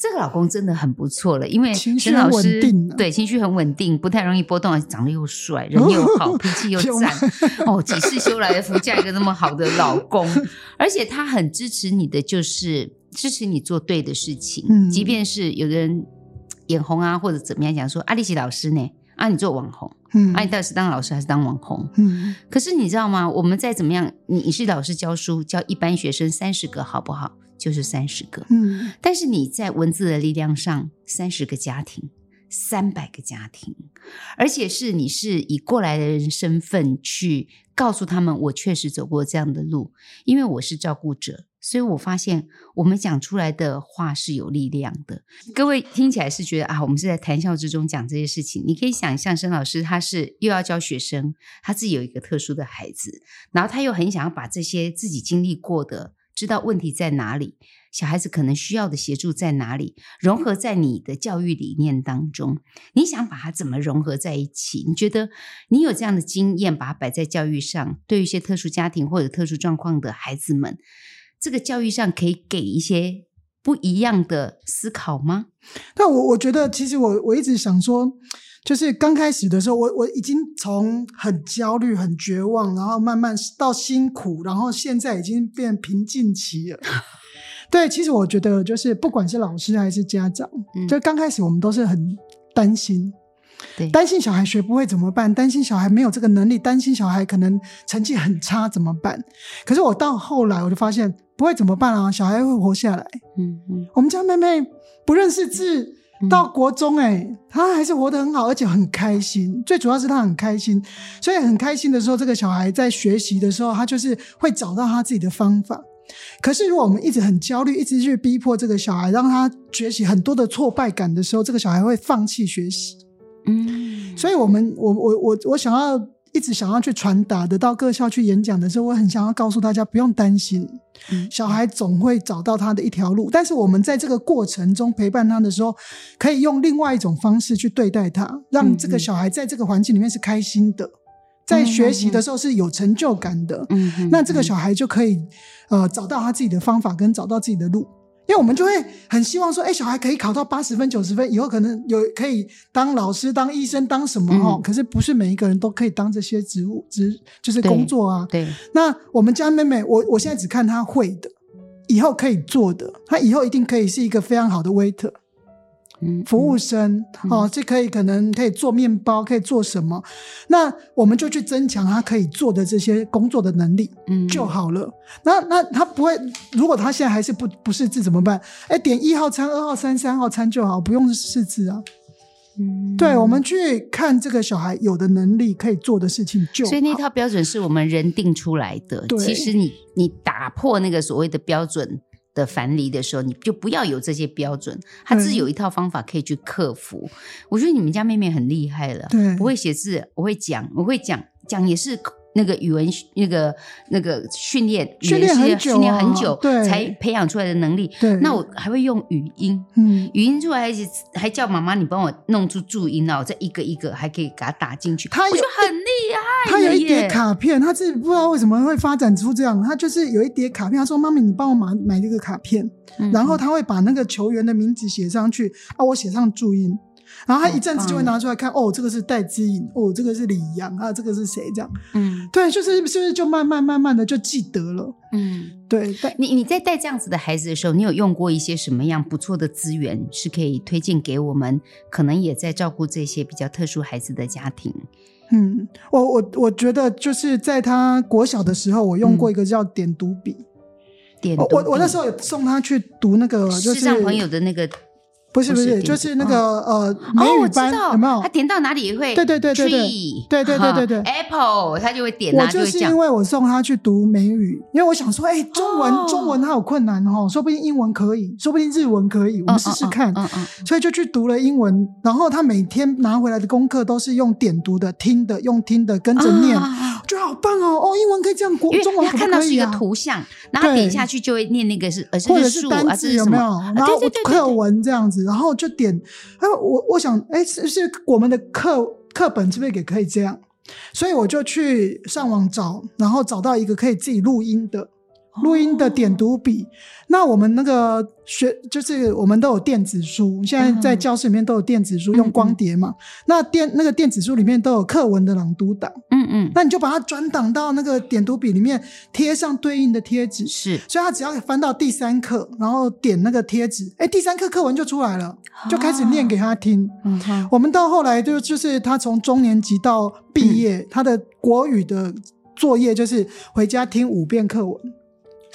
这个老公真的很不错了，因为陈老师情绪稳定对情绪很稳定，不太容易波动，长得又帅，人又好，脾气又赞。哦，几世修来的福，嫁一个那么好的老公，而且他很支持你的，就是支持你做对的事情。嗯，即便是有的人眼红啊，或者怎么样讲说，阿丽奇老师呢？啊，你做网红，嗯，啊，你到底是当老师还是当网红？嗯，可是你知道吗？我们再怎么样，你是老师教书，教一般学生三十个，好不好？就是三十个，嗯，但是你在文字的力量上，三十个家庭，三百个家庭，而且是你是以过来的人身份去告诉他们，我确实走过这样的路，因为我是照顾者，所以我发现我们讲出来的话是有力量的。各位听起来是觉得啊，我们是在谈笑之中讲这些事情，你可以想象，沈老师他是又要教学生，他自己有一个特殊的孩子，然后他又很想要把这些自己经历过的。知道问题在哪里，小孩子可能需要的协助在哪里，融合在你的教育理念当中。你想把它怎么融合在一起？你觉得你有这样的经验，把它摆在教育上，对于一些特殊家庭或者特殊状况的孩子们，这个教育上可以给一些不一样的思考吗？但我我觉得，其实我我一直想说。就是刚开始的时候，我我已经从很焦虑、很绝望，然后慢慢到辛苦，然后现在已经变平静期了。对，其实我觉得，就是不管是老师还是家长，嗯、就刚开始我们都是很担心，对，担心小孩学不会怎么办？担心小孩没有这个能力，担心小孩可能成绩很差怎么办？可是我到后来我就发现，不会怎么办啊？小孩会活下来。嗯嗯，我们家妹妹不认识字。到国中诶、欸，他还是活得很好，而且很开心。最主要是她很开心，所以很开心的时候，这个小孩在学习的时候，他就是会找到他自己的方法。可是如果我们一直很焦虑，一直去逼迫这个小孩，让他学习很多的挫败感的时候，这个小孩会放弃学习。嗯，所以我们，我我我我想要。一直想要去传达的，到各校去演讲的时候，我很想要告诉大家，不用担心，小孩总会找到他的一条路。但是我们在这个过程中陪伴他的时候，可以用另外一种方式去对待他，让这个小孩在这个环境里面是开心的，在学习的时候是有成就感的。嗯那这个小孩就可以呃找到他自己的方法，跟找到自己的路。因为我们就会很希望说，哎，小孩可以考到八十分、九十分，以后可能有可以当老师、当医生、当什么哦。嗯、可是不是每一个人都可以当这些职务，职就是工作啊。对。对，那我们家妹妹，我我现在只看她会的，以后可以做的，她以后一定可以是一个非常好的 waiter。嗯，服务生、嗯、哦，这可以可能可以做面包，可以做什么？那我们就去增强他可以做的这些工作的能力，嗯，就好了。那那他不会，如果他现在还是不不识字怎么办？哎，点一号餐、二号餐、三号餐就好，不用识字啊。嗯，对，我们去看这个小孩有的能力可以做的事情就好。所以那套标准是我们人定出来的。其实你你打破那个所谓的标准。的樊篱的时候，你就不要有这些标准，他自己有一套方法可以去克服。嗯、我觉得你们家妹妹很厉害了，对，不会写字，我会讲，我会讲，讲也是那个语文那个那个训练，训练很久、啊，训练很久，对，才培养出来的能力。对，那我还会用语音，嗯，语音出来还还叫妈妈你帮我弄出注音啊，我再一个一个还可以给他打进去，他有我觉得很厉害他有一叠卡片，他自己不知道为什么会发展出这样。他就是有一叠卡片，他说：“妈咪，你帮我买买这个卡片。嗯”然后他会把那个球员的名字写上去，啊我写上注音。然后他一阵子就会拿出来看，哦，这个是戴资颖，哦，这个是李阳啊，这个是谁？这样，嗯，对，就是是不是就慢慢慢慢的就记得了？嗯，对。你你在带这样子的孩子的时候，你有用过一些什么样不错的资源，是可以推荐给我们？可能也在照顾这些比较特殊孩子的家庭。嗯，我我我觉得就是在他国小的时候，我用过一个叫点读笔。嗯、点读，我我那时候有送他去读那个就是视障朋友的那个。不是不是，就是那个呃美语班有没有？他点到哪里会？对对对对对对对对对对。Apple 他就会点。我就是因为我送他去读美语，因为我想说，哎，中文中文他有困难哦，说不定英文可以，说不定日文可以，我们试试看。所以就去读了英文，然后他每天拿回来的功课都是用点读的、听的，用听的跟着念，我觉得好棒哦！哦，英文可以这样，国中文？看到是一个图像，然后点下去就会念那个是，或者是单字有没有？然后课文这样子。然后就点，哎，我我想，哎，是是我们的课课本是不是也可以这样？所以我就去上网找，然后找到一个可以自己录音的。录音的点读笔，那我们那个学就是我们都有电子书，现在在教室里面都有电子书，用光碟嘛。那电那个电子书里面都有课文的朗读档，嗯嗯，那你就把它转档到那个点读笔里面，贴上对应的贴纸，是，所以他只要翻到第三课，然后点那个贴纸，哎，第三课课文就出来了，就开始念给他听。嗯哼，我们到后来就就是他从中年级到毕业，他的国语的作业就是回家听五遍课文。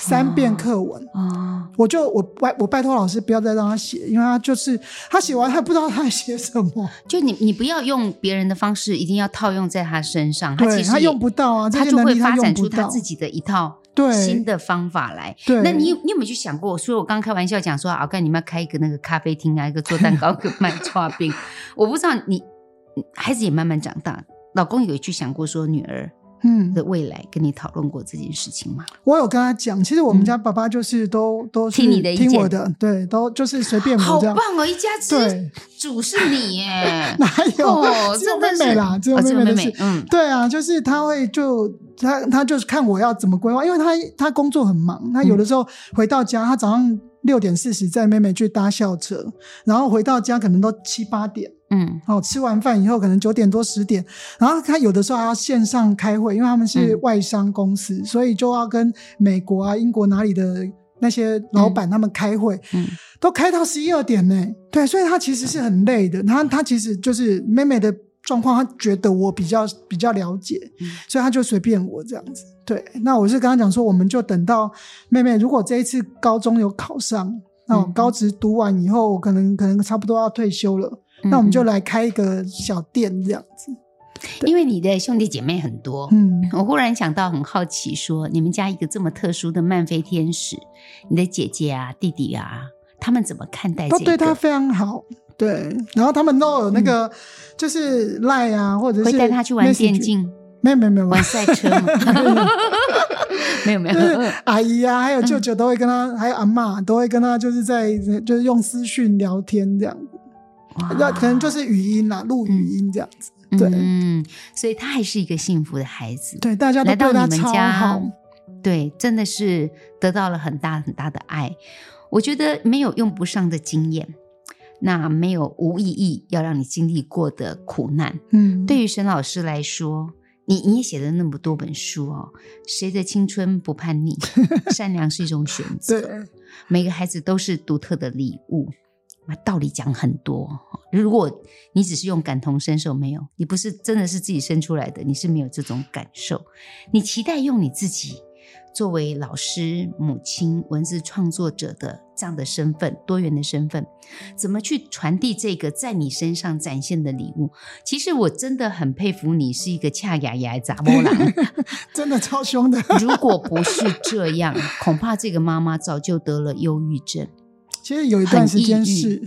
三遍课文啊，哦、我就我拜我拜托老师不要再让他写，因为他就是他写完他不知道他在写什么。就你你不要用别人的方式，一定要套用在他身上。他其实他用不到啊，他就会发展出他自己的一套新的方法来。对，那你你有没有去想过？所以我刚开玩笑讲说，啊，看你们要开一个那个咖啡厅啊，一个做蛋糕，一个卖 刨冰。我不知道你孩子也慢慢长大，老公有去想过说女儿。嗯，的未来跟你讨论过这件事情吗？我有跟他讲，其实我们家爸爸就是都、嗯、都是听你的意见，听我的，对，都就是随便我这样。好棒哦，一家之主是你耶？哪有？哦、只有妹妹啦，只有妹妹的事。嗯，对啊，就是他会就他他就是看我要怎么规划，因为他他工作很忙，他有的时候回到家，他早上六点四十载妹妹去搭校车，然后回到家可能都七八点。嗯，哦，吃完饭以后可能九点多十点，然后他有的时候还要线上开会，因为他们是外商公司，嗯、所以就要跟美国啊、英国哪里的那些老板他们开会，嗯，都开到十一二点呢。对，所以他其实是很累的。他他其实就是妹妹的状况，他觉得我比较比较了解，嗯、所以他就随便我这样子。对，那我是跟他讲说，我们就等到妹妹如果这一次高中有考上，那我高职读完以后，可能可能差不多要退休了。那我们就来开一个小店这样子，因为你的兄弟姐妹很多，嗯，我忽然想到很好奇，说你们家一个这么特殊的漫飞天使，你的姐姐啊、弟弟啊，他们怎么看待这个？都对他非常好，对，然后他们都有那个就是赖啊，或者是会带他去玩电竞，没有没有没有玩赛车吗？没 有没有，阿姨啊，还有舅舅都会跟他，还有阿嬷都会跟他，就是在就是用私讯聊天这样。子。那哇可能就是语音啦，录语音这样子，嗯、对，嗯，所以他还是一个幸福的孩子，对，大家都对他超好，对，真的是得到了很大很大的爱。我觉得没有用不上的经验，那没有无意义要让你经历过的苦难。嗯，对于沈老师来说，你你也写了那么多本书哦，谁的青春不叛逆？善良是一种选择，对，每个孩子都是独特的礼物。道理讲很多，如果你只是用感同身受，没有，你不是真的是自己生出来的，你是没有这种感受。你期待用你自己作为老师、母亲、文字创作者的这样的身份，多元的身份，怎么去传递这个在你身上展现的礼物？其实我真的很佩服你，是一个恰牙牙杂波郎，真的超凶的。如果不是这样，恐怕这个妈妈早就得了忧郁症。其实有一段时间是，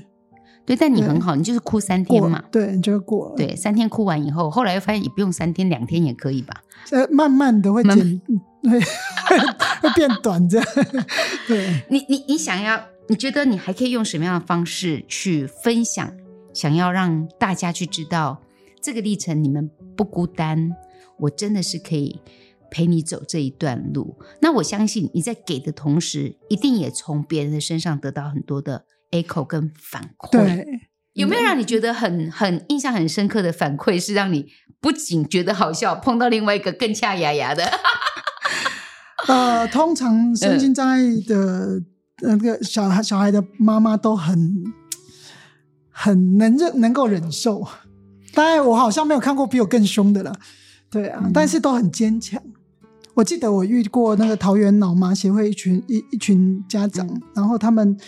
对，但你很好，你就是哭三天嘛，对，你就过了。对，三天哭完以后，后来又发现也不用三天，两天也可以吧？呃，慢慢的会减，会 会变短这样。对，你你你想要，你觉得你还可以用什么样的方式去分享？想要让大家去知道这个历程，你们不孤单，我真的是可以陪你走这一段路。那我相信你在给的同时，一定也从别人的身上得到很多的 echo 跟反馈。对，有没有让你觉得很很印象很深刻的反馈？是让你不仅觉得好笑，碰到另外一个更恰牙牙的？呃，通常身心障碍的那个小孩，小孩的妈妈都很很能忍，能够忍受。当然，我好像没有看过比我更凶的了。对啊，嗯、但是都很坚强。我记得我遇过那个桃园脑麻协会一群一一群家长，嗯、然后他们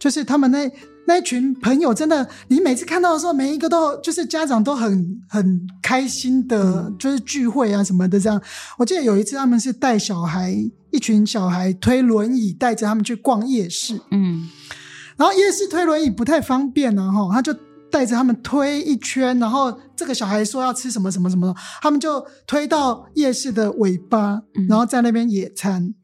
就是他们那。那一群朋友真的，你每次看到的时候，每一个都就是家长都很很开心的，就是聚会啊什么的这样。我记得有一次他们是带小孩，一群小孩推轮椅带着他们去逛夜市，嗯，然后夜市推轮椅不太方便啊，哈，他就带着他们推一圈，然后这个小孩说要吃什么什么什么，他们就推到夜市的尾巴，然后在那边野餐。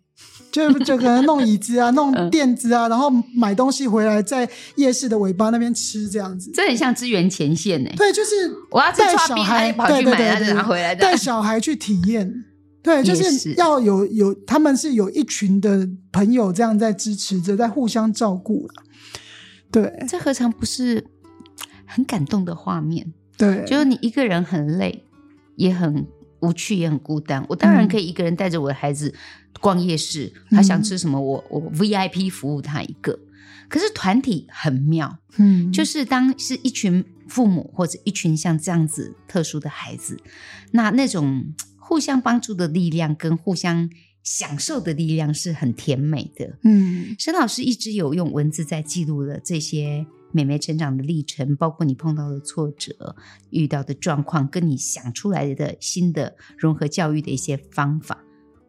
就就可能弄椅子啊，弄垫子啊，然后买东西回来，在夜市的尾巴那边吃这样子。这很像支援前线呢。对，就是我要带小孩跑去买，拿回来带小孩去体验。对，就是要有有，他们是有一群的朋友这样在支持着，在互相照顾。对，这何尝不是很感动的画面？对，就是你一个人很累，也很。无趣也很孤单，我当然可以一个人带着我的孩子逛夜市，嗯、他想吃什么我，我我 VIP 服务他一个。可是团体很妙，嗯，就是当是一群父母或者一群像这样子特殊的孩子，那那种互相帮助的力量跟互相享受的力量是很甜美的。嗯，沈老师一直有用文字在记录了这些。妹妹成长的历程，包括你碰到的挫折、遇到的状况，跟你想出来的新的融合教育的一些方法。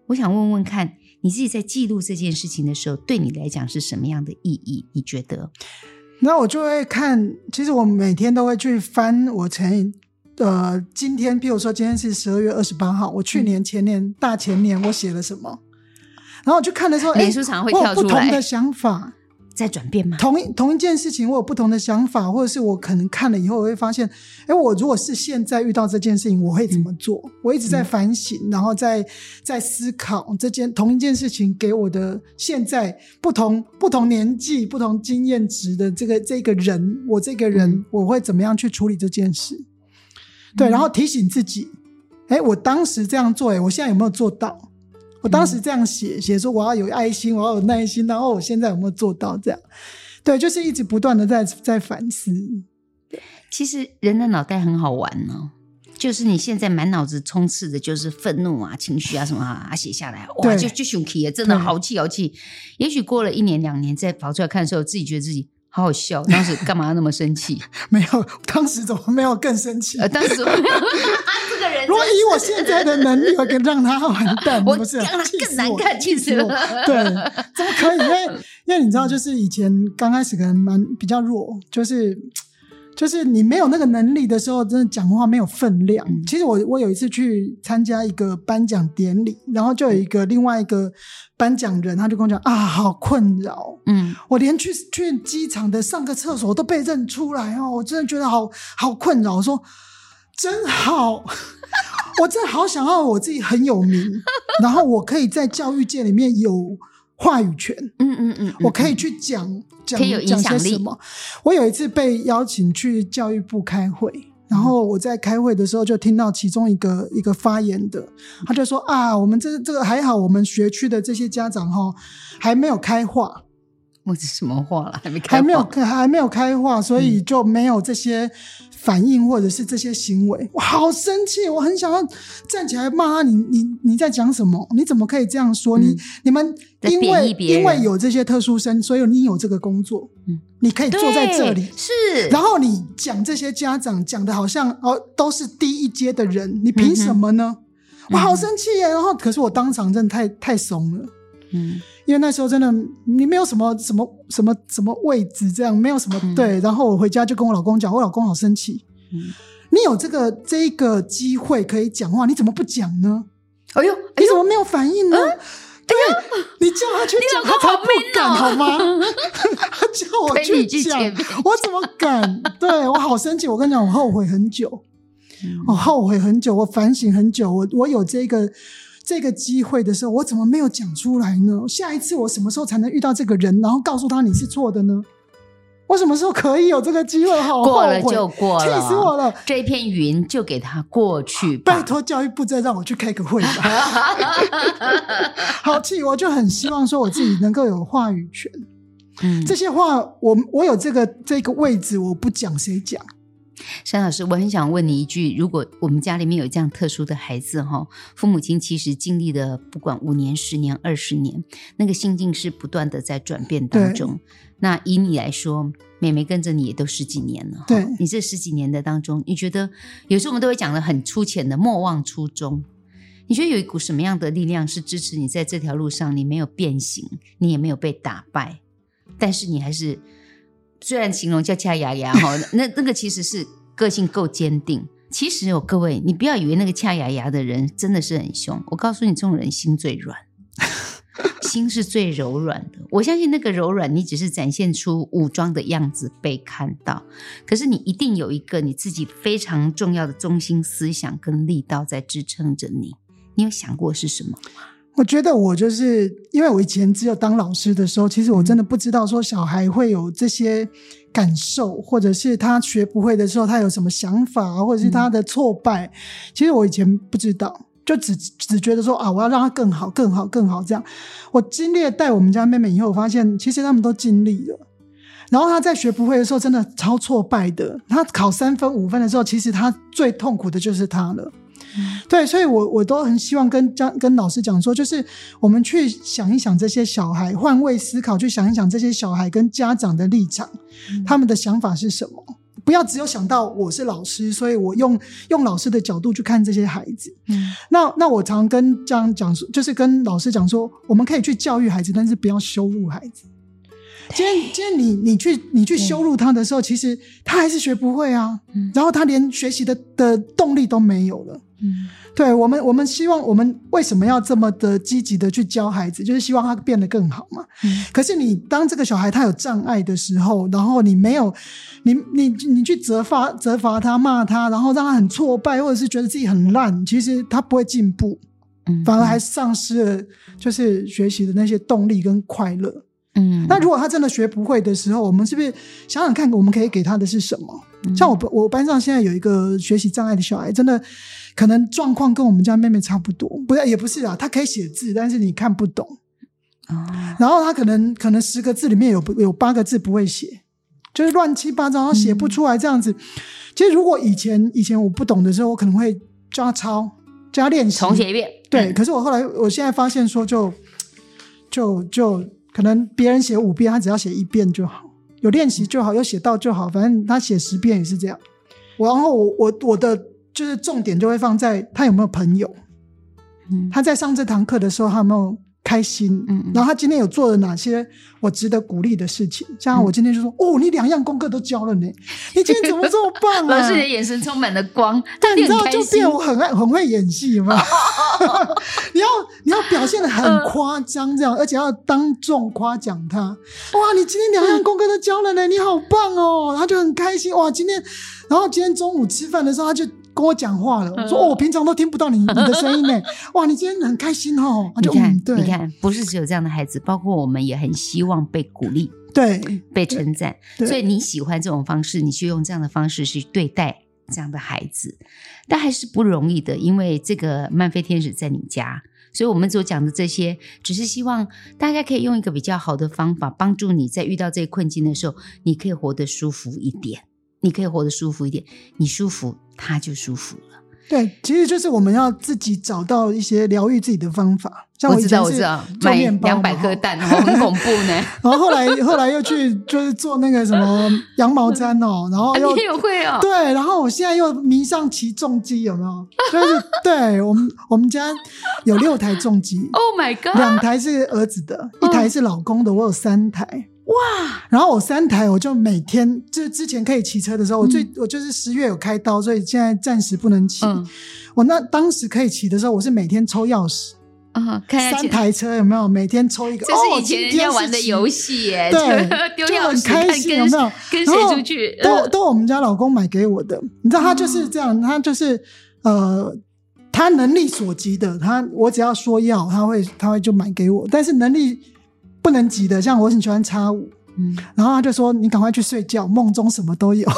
我想问问看，你自己在记录这件事情的时候，对你来讲是什么样的意义？你觉得？那我就会看，其实我每天都会去翻我前呃，今天，譬如说今天是十二月二十八号，我去年、前年、大前年我写了什么，然后我就看的时候，脸书常会跳出来，不同的想法。在转变吗？同一同一件事情，我有不同的想法，或者是我可能看了以后，我会发现，哎，我如果是现在遇到这件事情，我会怎么做？嗯、我一直在反省，嗯、然后在在思考这件同一件事情给我的现在不同不同年纪、不同经验值的这个这个人，我这个人、嗯、我会怎么样去处理这件事？对，然后提醒自己，哎，我当时这样做，哎，我现在有没有做到？我当时这样写写说，我要有爱心，我要有耐心，然后我现在有没有做到这样？对，就是一直不断的在在反思。其实人的脑袋很好玩哦，就是你现在满脑子充斥的就是愤怒啊、情绪啊什么啊，写下来哇，就就生气，真的好气好气。也许过了一年两年再跑出来看的时候，自己觉得自己。好好笑，当时干嘛要那么生气？没有，当时怎么没有更生气？呃，当时没有。这个人，如果以我现在的能力，我可以让他完蛋，我不是让他更难看，气死我。对，怎么可以？因为因为你知道，就是以前刚开始可能蛮比较弱，就是。就是你没有那个能力的时候，真的讲话没有分量。嗯、其实我我有一次去参加一个颁奖典礼，然后就有一个另外一个颁奖人，他就跟我讲啊，好困扰，嗯，我连去去机场的上个厕所都被认出来哦，我真的觉得好好困扰。我说真好，我真的好想要我自己很有名，然后我可以在教育界里面有。话语权，嗯嗯嗯，我可以去讲讲讲些什么。我有一次被邀请去教育部开会，然后我在开会的时候就听到其中一个一个发言的，他就说啊，我们这这个还好，我们学区的这些家长哈还没有开化，我是什么话了？还没开，还没有还没有开化，所以就没有这些。反应或者是这些行为，我好生气，我很想要站起来骂他。你你你在讲什么？你怎么可以这样说？嗯、你你们因为因为有这些特殊生，所以你有这个工作，嗯，你可以坐在这里是。然后你讲这些家长讲的好像哦都是低一阶的人，你凭什么呢？嗯、我好生气耶！然后可是我当场真的太太怂了，嗯。因为那时候真的你没有什么什么什么什么位置，这样没有什么、嗯、对。然后我回家就跟我老公讲，我老公好生气。嗯，你有这个这个机会可以讲话，你怎么不讲呢？哎呦，你怎么没有反应呢？嗯、对，你叫他去讲，他才不敢好吗？他叫我去讲，我怎么敢？对，我好生气，我跟你讲，我后悔很久。我后悔很久，我反省很久，我我有这个这个机会的时候，我怎么没有讲出来呢？下一次我什么时候才能遇到这个人，然后告诉他你是错的呢？我什么时候可以有这个机会？好，过了就过了，气死我了！这一片云就给他过去吧。拜托教育部再让我去开个会吧。好气，我就很希望说我自己能够有话语权。嗯，这些话我我有这个这个位置，我不讲谁讲？山老师，我很想问你一句：如果我们家里面有这样特殊的孩子哈，父母亲其实经历了不管五年、十年、二十年，那个心境是不断的在转变当中。那以你来说，妹妹跟着你也都十几年了。对，你这十几年的当中，你觉得有时候我们都会讲的很粗浅的“莫忘初衷”。你觉得有一股什么样的力量是支持你在这条路上？你没有变形，你也没有被打败，但是你还是虽然形容叫掐牙牙哈，那那个其实是个性够坚定。其实哦，各位，你不要以为那个掐牙牙的人真的是很凶。我告诉你，这种人心最软。心是最柔软的，我相信那个柔软，你只是展现出武装的样子被看到，可是你一定有一个你自己非常重要的中心思想跟力道在支撑着你。你有想过是什么吗？我觉得我就是因为我以前只有当老师的时候，其实我真的不知道说小孩会有这些感受，或者是他学不会的时候他有什么想法，或者是他的挫败，嗯、其实我以前不知道。就只只觉得说啊，我要让他更好、更好、更好这样。我经历了带我们家妹妹以后，我发现其实他们都尽力了。然后他在学不会的时候，真的超挫败的。他考三分、五分的时候，其实他最痛苦的就是他了。嗯、对，所以我我都很希望跟家跟老师讲说，就是我们去想一想这些小孩，换位思考，去想一想这些小孩跟家长的立场，嗯、他们的想法是什么。不要只有想到我是老师，所以我用用老师的角度去看这些孩子。嗯，那那我常跟这样讲说，就是跟老师讲说，我们可以去教育孩子，但是不要羞辱孩子。今天今天你你去你去羞辱他的时候，其实他还是学不会啊。嗯，然后他连学习的的动力都没有了。嗯。对我们，我们希望我们为什么要这么的积极的去教孩子，就是希望他变得更好嘛。嗯。可是你当这个小孩他有障碍的时候，然后你没有，你你你去责罚责罚他骂他，然后让他很挫败，或者是觉得自己很烂，其实他不会进步，嗯，反而还丧失了就是学习的那些动力跟快乐。嗯。那如果他真的学不会的时候，我们是不是想想看，我们可以给他的是什么？嗯。像我我班上现在有一个学习障碍的小孩，真的。可能状况跟我们家妹妹差不多，不是也不是啊，她可以写字，但是你看不懂。哦。然后她可能可能十个字里面有有八个字不会写，就是乱七八糟，然后写不出来这样子。嗯。其实如果以前以前我不懂的时候，我可能会教他抄，教他练习，重写一遍。对。可是我后来我现在发现说就，就就就可能别人写五遍，他只要写一遍就好，有练习就好，有写到就好，反正他写十遍也是这样。然后我我我的。就是重点就会放在他有没有朋友，嗯，他在上这堂课的时候他有没有开心，嗯，然后他今天有做了哪些我值得鼓励的事情？像我今天就说，嗯、哦，你两样功课都教了呢，你今天怎么这么棒啊？老师的眼神充满了光，但你知道就变我很爱很会演戏嘛，你要你要表现的很夸张这样，而且要当众夸奖他，哇，你今天两样功课都教了呢，你好棒哦，然后就很开心哇，今天，然后今天中午吃饭的时候他就。跟我讲话了，我说哦，我平常都听不到你你的声音呢。哇，你今天很开心哦。你看，嗯、对你看，不是只有这样的孩子，包括我们也很希望被鼓励，对，被称赞。所以你喜欢这种方式，你去用这样的方式去对待这样的孩子，但还是不容易的，因为这个漫飞天使在你家，所以我们所讲的这些，只是希望大家可以用一个比较好的方法，帮助你在遇到这些困境的时候，你可以活得舒服一点。你可以活得舒服一点，你舒服，他就舒服了。对，其实就是我们要自己找到一些疗愈自己的方法。像我，知道，我知道，买两百颗蛋，很恐怖呢。然后后来后来又去就是做那个什么羊毛毡哦，然后你也会哦。对，然后我现在又迷上骑重机，有没有？就是对我们我们家有六台重机，Oh my God，两台是儿子的，一台是老公的，我有三台。哇！然后我三台，我就每天就之前可以骑车的时候，嗯、我最我就是十月有开刀，所以现在暂时不能骑。嗯、我那当时可以骑的时候，我是每天抽钥匙，啊，看三台车有没有？每天抽一个，这是以前人家玩的游戏耶，对，丢就很钥匙开心，有没有？跟谁出去？都都我们家老公买给我的，你知道他就是这样，他就是呃，他能力所及的，他我只要说要，他会他会就买给我，但是能力不能急的，像我很喜欢叉五，嗯，然后他就说你赶快去睡觉，梦中什么都有。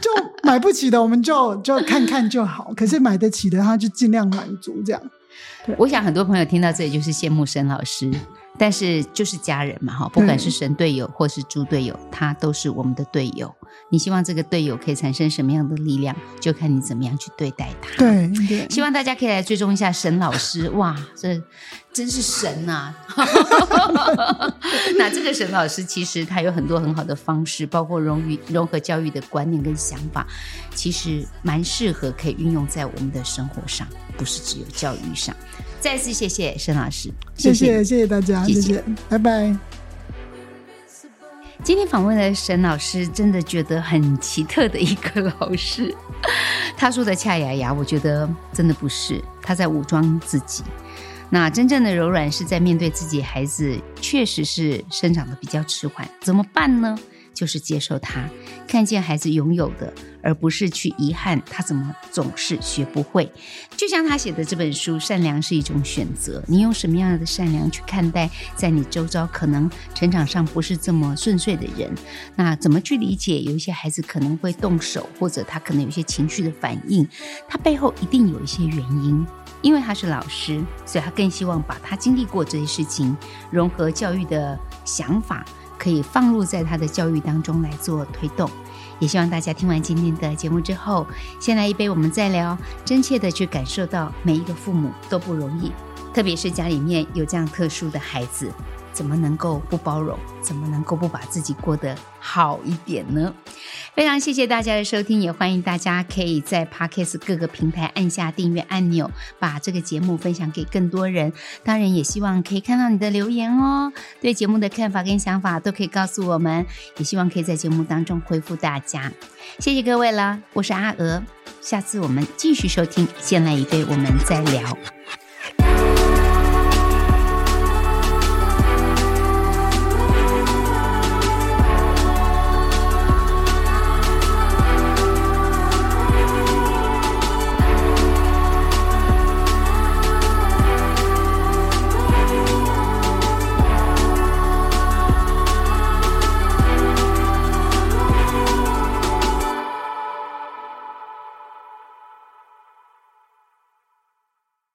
就买不起的，我们就就看看就好。可是买得起的，他就尽量满足这样。我想很多朋友听到这里就是羡慕沈老师，但是就是家人嘛，哈，不管是神队友或是猪队友，他都是我们的队友。你希望这个队友可以产生什么样的力量，就看你怎么样去对待他。对，对，希望大家可以来追踪一下沈老师。哇，这真是神呐、啊！那这个沈老师其实他有很多很好的方式，包括融于融合教育的观念跟想法，其实蛮适合可以运用在我们的生活上，不是只有教育上。再次谢谢沈老师，谢谢谢谢，大家，谢谢，谢谢，拜拜。今天访问的沈老师，真的觉得很奇特的一个老师。他说的恰牙牙，我觉得真的不是他在武装自己。那真正的柔软是在面对自己孩子，确实是生长得比较迟缓，怎么办呢？就是接受他，看见孩子拥有的，而不是去遗憾他怎么总是学不会。就像他写的这本书《善良是一种选择》，你用什么样的善良去看待在你周遭可能成长上不是这么顺遂的人？那怎么去理解有一些孩子可能会动手，或者他可能有一些情绪的反应？他背后一定有一些原因。因为他是老师，所以他更希望把他经历过这些事情，融合教育的想法。可以放入在他的教育当中来做推动，也希望大家听完今天的节目之后，先来一杯，我们再聊，真切的去感受到每一个父母都不容易，特别是家里面有这样特殊的孩子。怎么能够不包容？怎么能够不把自己过得好一点呢？非常谢谢大家的收听，也欢迎大家可以在 Podcast 各个平台按下订阅按钮，把这个节目分享给更多人。当然，也希望可以看到你的留言哦，对节目的看法跟想法都可以告诉我们，也希望可以在节目当中回复大家。谢谢各位了，我是阿娥，下次我们继续收听，先来一杯，我们再聊。